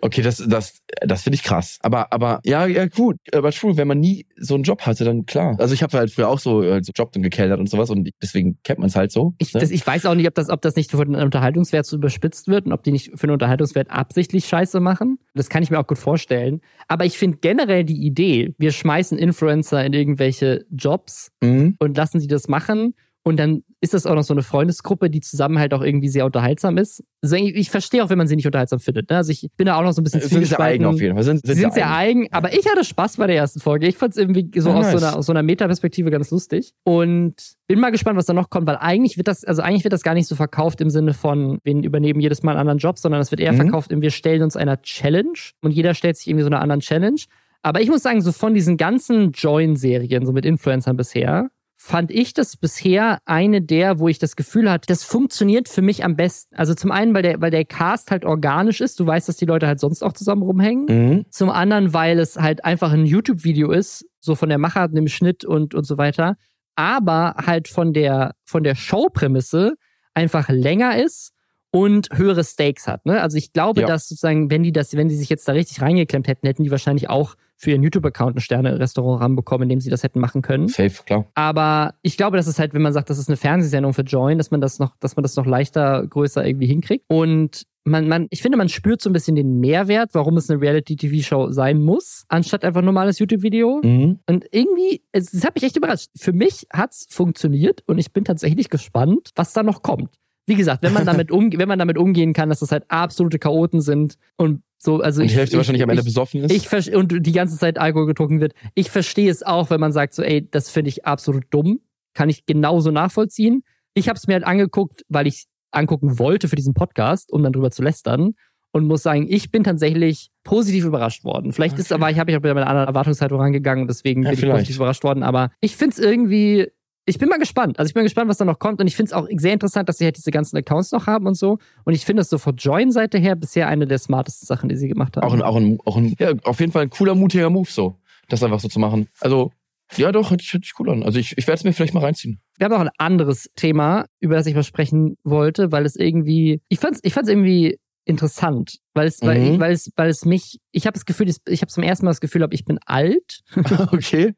Okay, das, das, das finde ich krass. Aber, aber, ja, ja, gut. Aber true, wenn man nie so einen Job hatte, dann klar. Also ich habe halt früher auch so, äh, so Job und gekellert und sowas und deswegen kennt man es halt so. Ich, ne? das, ich weiß auch nicht, ob das, ob das nicht für den Unterhaltungswert so überspitzt wird und ob die nicht für den Unterhaltungswert absichtlich Scheiße machen. Das kann ich mir auch gut vorstellen. Aber ich finde generell die Idee, wir schmeißen Influencer in irgendwelche Jobs mhm. und lassen sie das machen. Und dann ist das auch noch so eine Freundesgruppe, die zusammen halt auch irgendwie sehr unterhaltsam ist. Also ich, ich verstehe auch, wenn man sie nicht unterhaltsam findet. Ne? Also ich bin da auch noch so ein bisschen Sind sehr eigen auf jeden Fall. Sind, Sie sind sehr eigen, aber ich hatte Spaß bei der ersten Folge. Ich fand es irgendwie so Ah, aus, so nice. einer, aus so einer Metaperspektive ganz lustig. Und bin mal gespannt, was da noch kommt, weil eigentlich wird das, also eigentlich wird das gar nicht so verkauft im Sinne von, wir übernehmen jedes Mal einen anderen Job, sondern es wird eher Mhm. verkauft, in wir stellen uns einer Challenge und jeder stellt sich irgendwie so einer anderen Challenge. Aber ich muss sagen, so von diesen ganzen Join-Serien, so mit Influencern bisher, fand ich das bisher eine der, wo ich das Gefühl hatte, das funktioniert für mich am besten. Also zum einen, weil der, weil der Cast halt organisch ist. Du weißt, dass die Leute halt sonst auch zusammen rumhängen. Mhm. Zum anderen, weil es halt einfach ein YouTube-Video ist, so von der Machart, dem Schnitt und, und so weiter. Aber halt von der, von der Showprämisse einfach länger ist und höhere Stakes hat. Ne? Also ich glaube, Ja. dass sozusagen, wenn die das, wenn die sich jetzt da richtig reingeklemmt hätten, hätten die wahrscheinlich auch für ihren YouTube-Account ein Sterne-Restaurant ranbekommen, in dem sie das hätten machen können. Safe, klar. Aber ich glaube, das ist halt, wenn man sagt, das ist eine Fernsehsendung für Join, dass man das noch, dass man das noch leichter, größer irgendwie hinkriegt. Und man, man, ich finde, man spürt so ein bisschen den Mehrwert, warum es eine Reality-TV-Show sein muss, anstatt einfach ein normales YouTube-Video. Mhm. Und irgendwie, es, das hat mich echt überrascht. Für mich hat's funktioniert und ich bin tatsächlich gespannt, was da noch kommt. Wie gesagt, wenn man [LAUGHS] damit, umge wenn man damit umgehen kann, dass das halt absolute Chaoten sind und so, also Und ich, die Hälfte ich, wahrscheinlich am Ende ich, besoffen ist. ich und die ganze Zeit Alkohol getrunken wird. Ich verstehe es auch, wenn man sagt so, ey, das finde ich absolut dumm. Kann ich genauso nachvollziehen. Ich habe es mir halt angeguckt, weil ich angucken wollte für diesen Podcast, um dann drüber zu lästern. Und muss sagen, ich bin tatsächlich positiv überrascht worden. Vielleicht ist Okay. aber, ich habe mich auch mit einer anderen Erwartungshaltung rangegangen und deswegen Ja, bin ich vielleicht. positiv überrascht worden. Aber ich finde es irgendwie, ich bin mal gespannt. Also ich bin gespannt, was da noch kommt. Und ich finde es auch sehr interessant, dass sie halt diese ganzen Accounts noch haben und so. Und ich finde das so von Join-Seite her bisher eine der smartesten Sachen, die sie gemacht haben. Auch ein, auch ein, auch ein, ja, auf jeden Fall ein cooler, mutiger Move, so. Das einfach so zu machen. Also, ja, doch, hört sich, hört sich cool an. Also, ich, ich werde es mir vielleicht mal reinziehen. Wir haben noch ein anderes Thema, über das ich mal sprechen wollte, weil es irgendwie, ich fand's, ich fand's irgendwie interessant, weil es, weil, Mhm. weil es, weil es mich, ich habe das Gefühl, ich habe zum ersten Mal das Gefühl, ich bin alt. [LAUGHS] okay.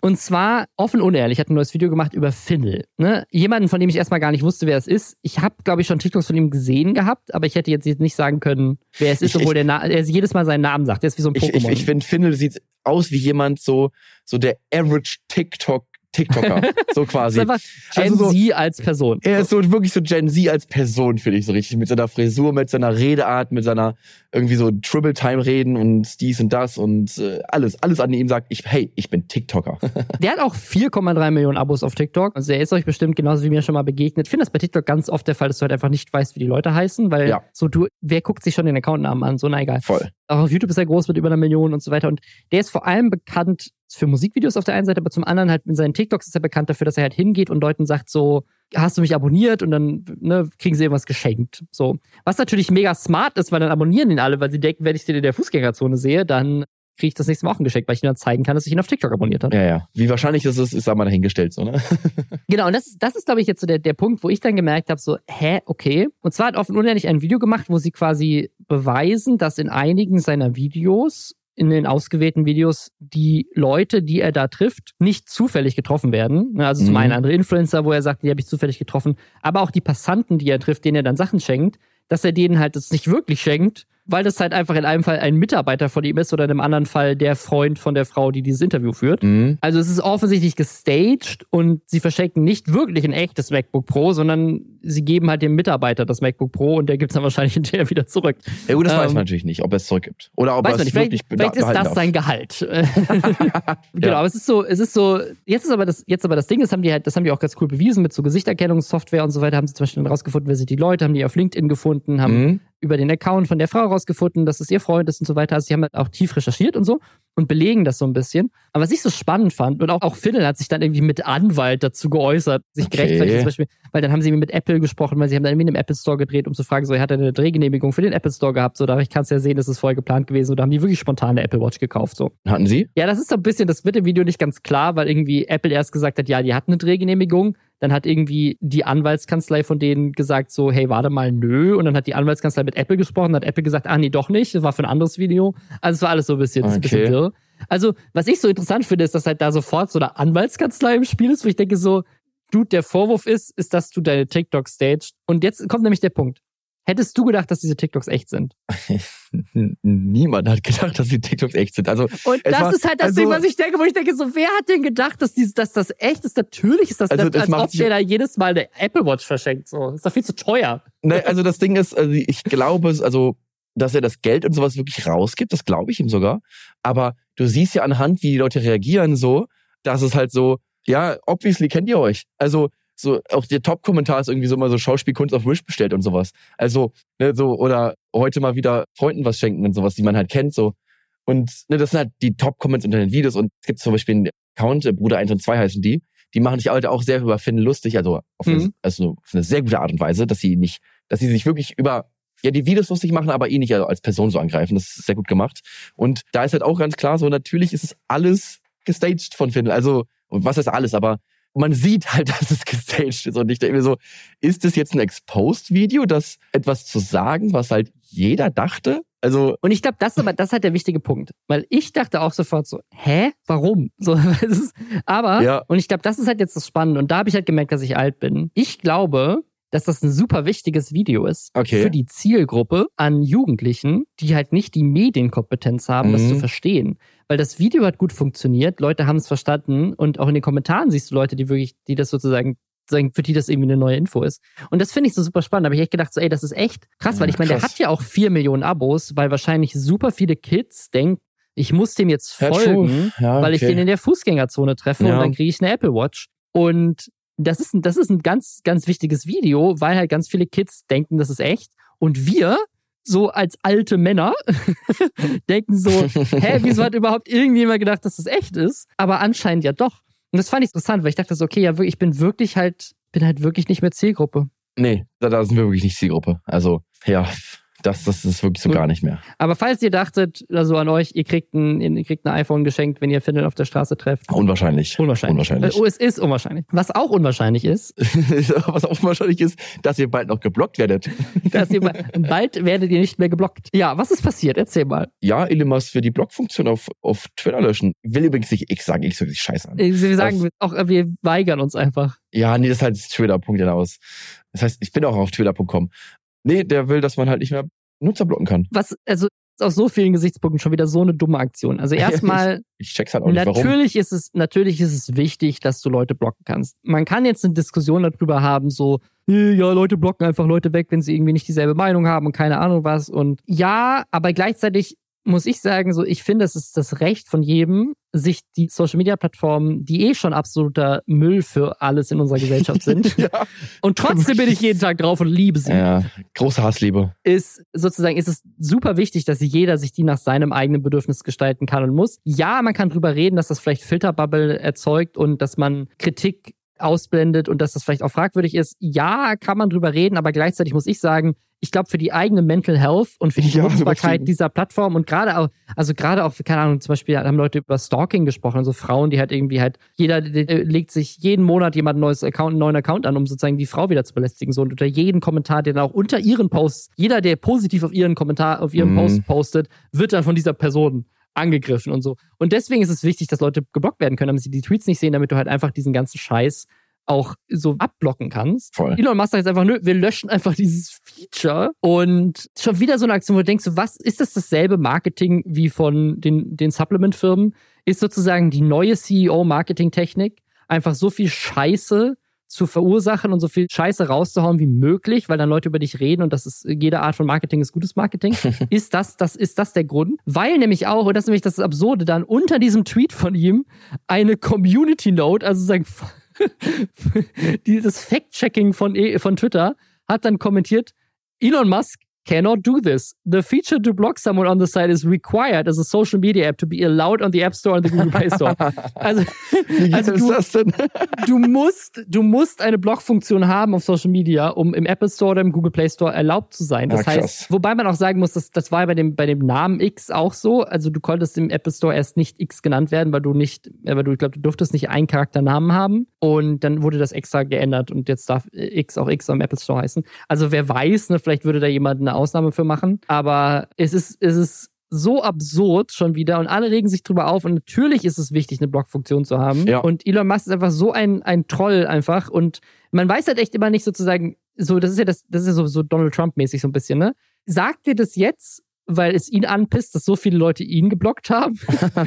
Und zwar offen unehrlich, ich hatte ein neues Video gemacht über Finnel. Ne? Jemanden, von dem ich erstmal gar nicht wusste, wer es ist. Ich habe, glaube ich, schon TikToks von ihm gesehen gehabt, aber ich hätte jetzt nicht sagen können, wer es ist, Ich- obwohl der Na er jedes Mal seinen Namen sagt. Der ist wie so ein Ich, ich, Pokémon. ich finde, Findel sieht aus wie jemand so, so der average TikTok, TikToker. [LAUGHS] so quasi. Gen Also so- Z als Person. Er ist so wirklich so Gen Z als Person, finde ich so richtig. Mit seiner Frisur, mit seiner Redeart, mit seiner irgendwie so Triple Time reden und dies und das und äh, alles, alles an ihm sagt, ich, hey, ich bin TikToker. [LAUGHS] Der hat auch 4,3 Millionen Abos auf TikTok. Also er ist euch bestimmt genauso wie mir schon mal begegnet. Ich finde das bei TikTok ganz oft der Fall, dass du halt einfach nicht weißt, wie die Leute heißen, weil Ja. so du, wer guckt sich schon den Accountnamen an? So, na egal. Voll. Auch auf YouTube ist er groß mit über einer Million und so weiter. Und der ist vor allem bekannt für Musikvideos auf der einen Seite, aber zum anderen halt mit seinen TikToks ist er bekannt dafür, dass er halt hingeht und Leuten sagt so, hast du mich abonniert? Und dann ne, kriegen sie irgendwas geschenkt. So. Was natürlich mega smart ist, weil dann abonnieren ihn alle, weil sie denken, wenn ich den in der Fußgängerzone sehe, dann kriege ich das nächste Mal auch ein Geschenk, weil ich ihnen dann zeigen kann, dass ich ihn auf TikTok abonniert habe. Ja, ja. Wie wahrscheinlich das ist, ist da mal dahingestellt, so, ne? [LAUGHS] Genau, und das, ist- das ist, glaube ich, jetzt so der, der Punkt, wo ich dann gemerkt habe, so, hä, okay. Und zwar hat offen unehrlich ein Video gemacht, wo sie quasi beweisen, dass in einigen seiner Videos, in den ausgewählten Videos, die Leute, die er da trifft, nicht zufällig getroffen werden. Ne, Also zum Mhm. einen andere Influencer, wo er sagt, die habe ich zufällig getroffen, aber auch die Passanten, die er trifft, denen er dann Sachen schenkt, dass er denen halt das nicht wirklich schenkt, weil das halt einfach in einem Fall ein Mitarbeiter von ihm ist oder in einem anderen Fall der Freund von der Frau, die dieses Interview führt. Mhm. Also es ist offensichtlich gestaged und sie verschenken nicht wirklich ein echtes MacBook Pro, sondern sie geben halt dem Mitarbeiter das MacBook Pro und der gibt es dann wahrscheinlich [LAUGHS] hinterher wieder zurück. Ja gut, das weiß Ähm, man natürlich nicht, ob er es zurückgibt. Oder ob Weiß er es nicht, vielleicht, wirklich vielleicht ist behalten das darf. sein Gehalt. [LAUGHS] [LAUGHS] genau, Ja. aber es ist so, es ist so, jetzt ist aber das, jetzt aber das Ding, das haben die halt, das haben die auch ganz cool bewiesen mit so Gesichterkennungssoftware und so weiter, haben sie zum Beispiel dann rausgefunden, wer sind die Leute, haben die auf LinkedIn gefunden, haben Mhm. Über den Account von der Frau rausgefunden, dass es ihr Freund ist und so weiter. Also sie haben halt auch tief recherchiert und so und belegen das so ein bisschen. Aber was ich so spannend fand, und auch, auch Fiddle hat sich dann irgendwie mit Anwalt dazu geäußert, sich Okay. gerechtfertigt zum Beispiel, weil dann haben sie mit Apple gesprochen, weil sie haben dann irgendwie in einem Apple Store gedreht, um zu fragen, so, hat er eine Drehgenehmigung für den Apple Store gehabt? So, dadurch kannst du ja sehen, das ist vorher geplant gewesen. Oder haben die wirklich spontan eine Apple Watch gekauft? So. Hatten Sie? Ja, das ist so ein bisschen, das wird im Video nicht ganz klar, weil irgendwie Apple erst gesagt hat, ja, die hat eine Drehgenehmigung. Dann hat irgendwie die Anwaltskanzlei von denen gesagt so, hey, warte mal, nö. Und dann hat die Anwaltskanzlei mit Apple gesprochen, dann hat Apple gesagt, ah nee, doch nicht, das war für ein anderes Video. Also es war alles so ein bisschen, okay. ein bisschen wirr. Also, was ich so interessant finde, ist, dass halt da sofort so eine Anwaltskanzlei im Spiel ist, wo ich denke so, Dude, der Vorwurf ist, ist, dass du deine TikTok staged. Und jetzt kommt nämlich der Punkt. Hättest du gedacht, dass diese TikToks echt sind? [LAUGHS] Niemand hat gedacht, dass die TikToks echt sind. Also und das war, ist halt das also, Ding, was ich denke, wo ich denke, so wer hat denn gedacht, dass, dieses, dass das echt ist? Natürlich ist das, also das als ob der da jedes Mal eine Apple Watch verschenkt. So, ist doch viel zu teuer. Ne, also das Ding ist, also ich glaube, also dass er das Geld und sowas wirklich rausgibt, das glaube ich ihm sogar. Aber du siehst ja anhand, wie die Leute reagieren, so, dass es halt so, ja, obviously kennt ihr euch. Also so auch der Top-Kommentar ist irgendwie so mal so Schauspielkunst auf Wish bestellt und sowas. Also, ne, so, oder heute mal wieder Freunden was schenken und sowas, die man halt kennt, so. Und ne, das sind halt die Top-Comments unter den Videos. Und es gibt zum Beispiel einen Account, Bruder 1 und 2 heißen die, die machen sich halt auch sehr über Finn lustig, also auf, mhm. eine, also auf eine sehr gute Art und Weise, dass sie nicht, dass sie sich wirklich über ja, die Videos lustig machen, aber ihn nicht als Person so angreifen. Das ist sehr gut gemacht. Und da ist halt auch ganz klar so, natürlich ist es alles gestaged von Finn. Also, was heißt alles, aber man sieht halt, [LAUGHS] dass es gestaged ist. Und ich denke mir so, ist das jetzt ein Exposed-Video, das etwas zu sagen, was halt jeder dachte? Also und ich glaube, das ist aber das ist halt der wichtige Punkt, weil ich dachte auch sofort so, hä, warum? [LAUGHS] So, aber ja. und ich glaube, das ist halt jetzt das Spannende und da habe ich halt gemerkt, dass ich alt bin. Ich glaube, dass das ein super wichtiges Video ist okay. für die Zielgruppe an Jugendlichen, die halt nicht die Medienkompetenz haben, mhm. das zu mhm. verstehen. Weil das Video hat gut funktioniert, Leute haben es verstanden und auch in den Kommentaren siehst du Leute, die wirklich, die das sozusagen für die das irgendwie eine neue Info ist. Und das finde ich so super spannend. Da habe ich echt gedacht, so, ey, das ist echt krass, weil ich meine, der hat ja auch vier Millionen Abos, weil wahrscheinlich super viele Kids denken, ich muss dem jetzt folgen, ja, okay. weil ich den in der Fußgängerzone treffe ja. und dann kriege ich eine Apple Watch. Und das ist, ein, das ist ein ganz, ganz wichtiges Video, weil halt ganz viele Kids denken, das ist echt. Und wir, so als alte Männer, [LAUGHS] denken so, [LAUGHS] hä, wieso hat überhaupt irgendjemand gedacht, dass das echt ist? Aber anscheinend ja doch. Und das fand ich interessant, weil ich dachte so, okay, ja, ich bin wirklich halt, bin halt wirklich nicht mehr Zielgruppe. Nee, da, da sind wir wirklich nicht Zielgruppe. Also, ja, das, das ist wirklich so gar nicht mehr. Aber falls ihr dachtet, also an euch, ihr kriegt ein, ihr kriegt ein iPhone geschenkt, wenn ihr Findel auf der Straße trefft. Unwahrscheinlich. Unwahrscheinlich. unwahrscheinlich. Oh, es ist unwahrscheinlich. Was auch unwahrscheinlich ist. [LAUGHS] was auch unwahrscheinlich ist, dass ihr bald noch geblockt werdet. [LAUGHS] dass ihr bald werdet ihr nicht mehr geblockt. Ja, was ist passiert? Erzähl mal. Ja, Elon Musk will die Blockfunktion auf, auf Twitter löschen. Will übrigens nicht X sagen, X hört sich scheiße an. Wir sagen auf, auch, wir weigern uns einfach. Ja, nee, das ist halt Twitter, Punkt hinaus. Das heißt, ich bin auch auf twitter.com. Nee, der will, dass man halt nicht mehr Nutzer blocken kann. Was, also aus so vielen Gesichtspunkten schon wieder so eine dumme Aktion. Also [LAUGHS] erstmal, ich, ich check's halt auch nicht, natürlich warum. ist es, natürlich ist es wichtig, dass du Leute blocken kannst. Man kann jetzt eine Diskussion darüber haben, so, ja, Leute blocken einfach Leute weg, wenn sie irgendwie nicht dieselbe Meinung haben und keine Ahnung was. Und ja, aber gleichzeitig muss ich sagen, so ich finde, es ist das Recht von jedem, sich die Social Media Plattformen, die eh schon absoluter Müll für alles in unserer Gesellschaft sind. [LAUGHS] ja. Und trotzdem bin ich jeden Tag drauf und liebe sie. Ja, große Hassliebe. Ist sozusagen, ist es super wichtig, dass jeder sich die nach seinem eigenen Bedürfnis gestalten kann und muss. Ja, man kann drüber reden, dass das vielleicht Filterbubble erzeugt und dass man Kritik ausblendet und dass das vielleicht auch fragwürdig ist. Ja, kann man drüber reden, aber gleichzeitig muss ich sagen, ich glaube, für die eigene Mental Health und für die [LAUGHS] ja, Nutzbarkeit dieser Plattform und gerade auch, also gerade auch, keine Ahnung, zum Beispiel haben Leute über Stalking gesprochen, also Frauen, die halt irgendwie halt, jeder legt sich jeden Monat jemand ein neues Account, einen neuen Account an, um sozusagen die Frau wieder zu belästigen. So, und unter jeden Kommentar, der dann auch unter ihren Posts, jeder, der positiv auf ihren Kommentar, auf ihren mhm. Post postet, wird dann von dieser Person angegriffen und so. Und deswegen ist es wichtig, dass Leute geblockt werden können, damit sie die Tweets nicht sehen, damit du halt einfach diesen ganzen Scheiß auch so abblocken kannst. Voll. Elon Musk sagt jetzt einfach, nö, wir löschen einfach dieses Feature und schon wieder so eine Aktion, wo du denkst, was ist das dasselbe Marketing wie von den, den Supplement-Firmen? Ist sozusagen die neue CEO-Marketing-Technik einfach so viel Scheiße zu verursachen und so viel Scheiße rauszuhauen wie möglich, weil dann Leute über dich reden und das ist jede Art von Marketing ist gutes Marketing. [LAUGHS] ist das, das ist das der Grund? Weil nämlich auch, und das ist nämlich das Absurde, dann unter diesem Tweet von ihm eine Community Note, also sagen [LAUGHS] dieses Fact-Checking von, e, von Twitter hat dann kommentiert, Elon Musk cannot do this. The feature to block someone on the site is required as a social media app to be allowed on the App Store and the Google Play Store. [LAUGHS] Also, also du, das denn? du musst, du musst eine Blockfunktion haben auf Social Media, um im Apple Store oder im Google Play Store erlaubt zu sein. Das Ah, krass. heißt, wobei man auch sagen muss, dass, das war bei dem, bei dem Namen X auch so. Also du konntest im Apple Store erst nicht X genannt werden, weil du nicht, äh, weil du, ich glaube, du durftest nicht einen Charakternamen haben. Und dann wurde das extra geändert und jetzt darf äh, X auch X am Apple Store heißen. Also wer weiß, ne, vielleicht würde da jemand eine Ausnahme für machen. Aber es ist, es ist so absurd schon wieder und alle regen sich drüber auf und natürlich ist es wichtig, eine Blockfunktion zu haben. Ja. Und Elon Musk ist einfach so ein, ein Troll einfach und man weiß halt echt immer nicht sozusagen, so, das ist ja das, das ist ja so, so Donald Trump-mäßig so ein bisschen, ne? Sagt ihr das jetzt, weil es ihn anpisst, dass so viele Leute ihn geblockt haben?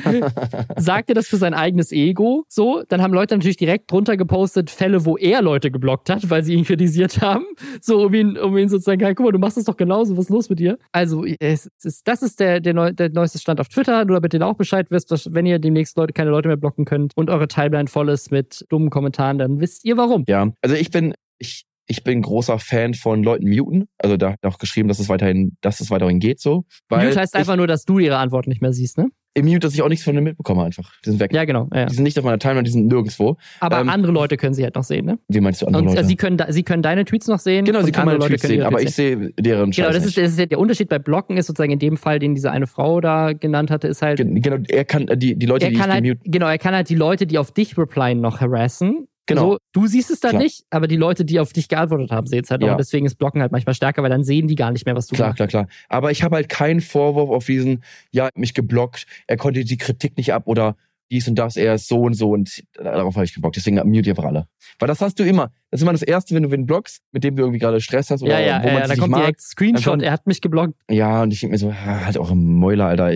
[LAUGHS] Sagt er das für sein eigenes Ego? So, dann haben Leute natürlich direkt drunter gepostet, Fälle, wo er Leute geblockt hat, weil sie ihn kritisiert haben. So, um ihn, um ihn sozusagen, guck mal, du machst das doch genauso, was ist los mit dir? Also, es ist, das ist der, der, neu, der neueste Stand auf Twitter, nur damit ihr auch Bescheid wisst, dass, wenn ihr demnächst Leute, keine Leute mehr blocken könnt und eure Timeline voll ist mit dummen Kommentaren, dann wisst ihr warum. Ja, also ich bin, ich, ich bin großer Fan von Leuten muten. Also da hat auch geschrieben, dass es weiterhin, dass es weiterhin geht so. Weil Mute heißt einfach nur, dass du ihre Antwort nicht mehr siehst, ne? im Mute, dass ich auch nichts von denen mitbekomme einfach. Die sind weg. Ja, genau. Ja. Die sind nicht auf meiner Timeline, die sind nirgendwo. Aber Ähm, andere Leute können sie halt noch sehen, ne? Wie meinst du andere Und äh, Leute? sie können, sie können deine Tweets noch sehen. genau, sie können meine Leute Tweets sehen, aber ich sehe deren Genau, Scheiß das ist, das ist der Unterschied bei Blocken ist sozusagen in dem Fall, den diese eine Frau da genannt hatte, ist halt, Gen- Genau, er kann äh, die, die Leute, er die kann ich halt, genau, er kann halt die Leute, die auf dich replyen, noch harassen. Genau. So, du siehst es dann Klar. nicht, aber die Leute, die auf dich geantwortet haben, sehen es halt auch. Ja. Und deswegen ist Blocken halt manchmal stärker, weil dann sehen die gar nicht mehr, was du Klar, machst. klar, klar. Aber ich habe halt keinen Vorwurf auf diesen, ja, mich geblockt, er konnte die Kritik nicht ab oder dies und das, er ist so und so und darauf habe ich geblockt. Deswegen mute ich einfach alle. Weil das hast du immer. Das ist immer das Erste, wenn du wen blockst, mit dem du irgendwie gerade Stress hast oder Ja, ja, wo man ja, sich da kommt mag. direkt Screenshot, kommt- er hat mich geblockt. Ja, und ich denke mir so, ah, halt auch im Mäuler, Alter.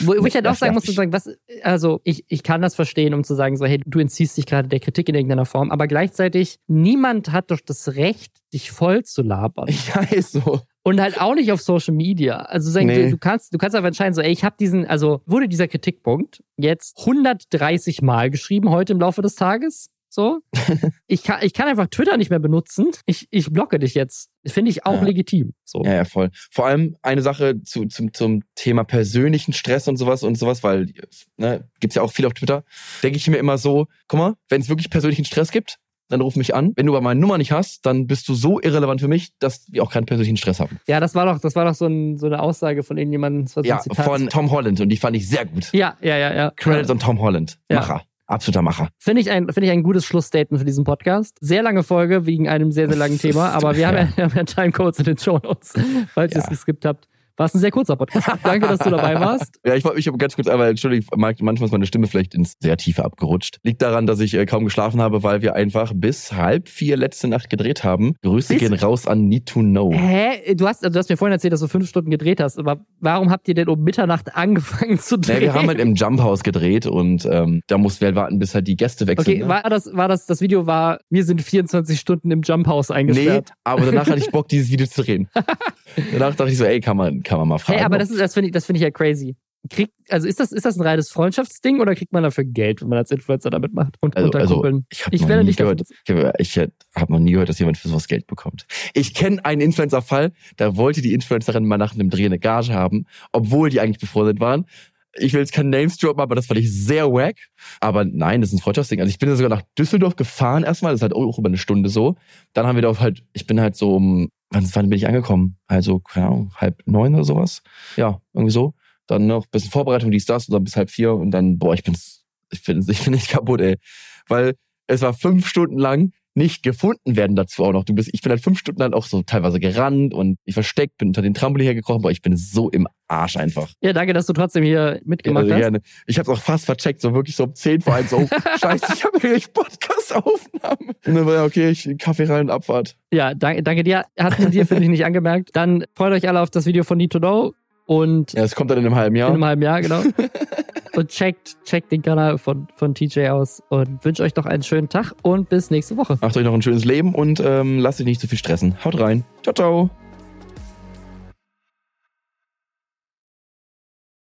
Wo, wo ich halt auch sagen muss, sozusagen, was, also ich, ich kann das verstehen, um zu sagen, so, hey, du entziehst dich gerade der Kritik in irgendeiner Form, aber gleichzeitig, niemand hat doch das Recht, dich voll zu labern. [LAUGHS] Ja, ist so. Und halt auch nicht auf Social Media. Also sagen, Nee. du, du kannst, du kannst einfach entscheiden, so, ey, ich habe diesen, also wurde dieser Kritikpunkt jetzt 130 Mal geschrieben heute im Laufe des Tages. So. [LAUGHS] ich, kann, ich kann einfach Twitter nicht mehr benutzen. Ich, ich blocke dich jetzt. Finde ich auch Ja. legitim. So. Ja, ja, voll. Vor allem eine Sache zu, zum, zum Thema persönlichen Stress und sowas und sowas, weil ne, gibt's ja auch viel auf Twitter. Denke ich mir immer so, guck mal, wenn es wirklich persönlichen Stress gibt, dann ruf mich an. Wenn du aber meine Nummer nicht hast, dann bist du so irrelevant für mich, dass wir auch keinen persönlichen Stress haben. Ja, das war doch, das war doch so, ein, so eine Aussage von irgendjemandem. so Ja, Zitat. von Tom Holland und die fand ich sehr gut. Ja, ja, ja, ja. Credits an Tom Holland. Ja. Macher. Absoluter Macher. Finde ich, ein, finde ich ein gutes Schlussstatement für diesen Podcast. Sehr lange Folge wegen einem sehr, sehr langen [LAUGHS] Thema, aber wir haben ja, haben ja Timecodes in den Show Notes, falls ihr es Ja. geskippt habt. War es ein sehr kurzer Podcast. Danke, dass du dabei warst. [LAUGHS] Ja, ich wollte mich ganz kurz einmal entschuldigen, manchmal ist meine Stimme vielleicht ins sehr tiefe abgerutscht. Liegt daran, dass ich äh, kaum geschlafen habe, weil wir einfach bis halb vier letzte Nacht gedreht haben. Grüße Bis- gehen raus an Need to Know. Hä? Du hast, also du hast mir vorhin erzählt, dass du fünf Stunden gedreht hast, aber warum habt ihr denn um Mitternacht angefangen zu drehen? Naja, wir haben halt im Jump House gedreht und ähm, da mussten wir halt warten, bis halt die Gäste wechseln. Okay, ne? war das, war das, das Video war, wir sind 24 Stunden im Jump House Nee, eingesperrt. aber danach hatte ich Bock, dieses Video zu drehen. [LAUGHS] danach dachte ich so, ey, kann man, kann man mal fragen. Hey, aber das ist, das finde ich, das finde ich ja crazy. Kriegt, also ist das, ist das ein reines Freundschaftsding oder kriegt man dafür Geld, wenn man als Influencer damit macht? Und also, also ich habe noch werde nie gehört, davon- ich habe hab noch nie gehört, dass jemand für sowas Geld bekommt. Ich kenne einen Influencer-Fall, da wollte die Influencerin mal nach einem Dreh eine Gage haben, obwohl die eigentlich befreundet waren. Ich will jetzt keinen Names droppen, aber das fand ich sehr wack. Aber nein, das ist ein Freundschaftsding. Also ich bin da sogar nach Düsseldorf gefahren erstmal, das ist halt auch über eine Stunde so. Dann haben wir da halt, ich bin halt so um, wann, wann bin ich angekommen? Also, keine Ahnung, halb neun oder sowas. Ja, irgendwie so. Dann noch ein bisschen Vorbereitung, dies, das, und dann bis halb vier und dann, boah, ich bin, ich bin, ich bin nicht kaputt, ey. Weil es war fünf Stunden lang nicht gefunden werden dazu auch noch. Du bist, ich bin halt fünf Stunden lang auch so teilweise gerannt und ich versteckt, bin unter den Trampolin hergekrochen, boah, ich bin so im Arsch einfach. Ja, danke, dass du trotzdem hier mitgemacht Also hast. gerne. Ich hab's auch fast vercheckt, so wirklich so um 10 vor 1, so, oh, [LAUGHS] scheiße, ich habe wirklich Podcast-Aufnahmen. Und dann war ja, okay, ich Kaffee rein und Abfahrt. Ja, danke, danke dir. Hat man dir, finde ich, nicht angemerkt. Dann freut euch alle auf das Video von Need to Know und Ja, es kommt dann in einem halben in Jahr. einem halben Jahr, genau. [LAUGHS] und checkt, checkt den Kanal von, von TJ aus und wünsche euch noch einen schönen Tag und bis nächste Woche. Macht euch noch ein schönes Leben und ähm, lasst euch nicht zu viel stressen. Haut rein. Ciao, ciao.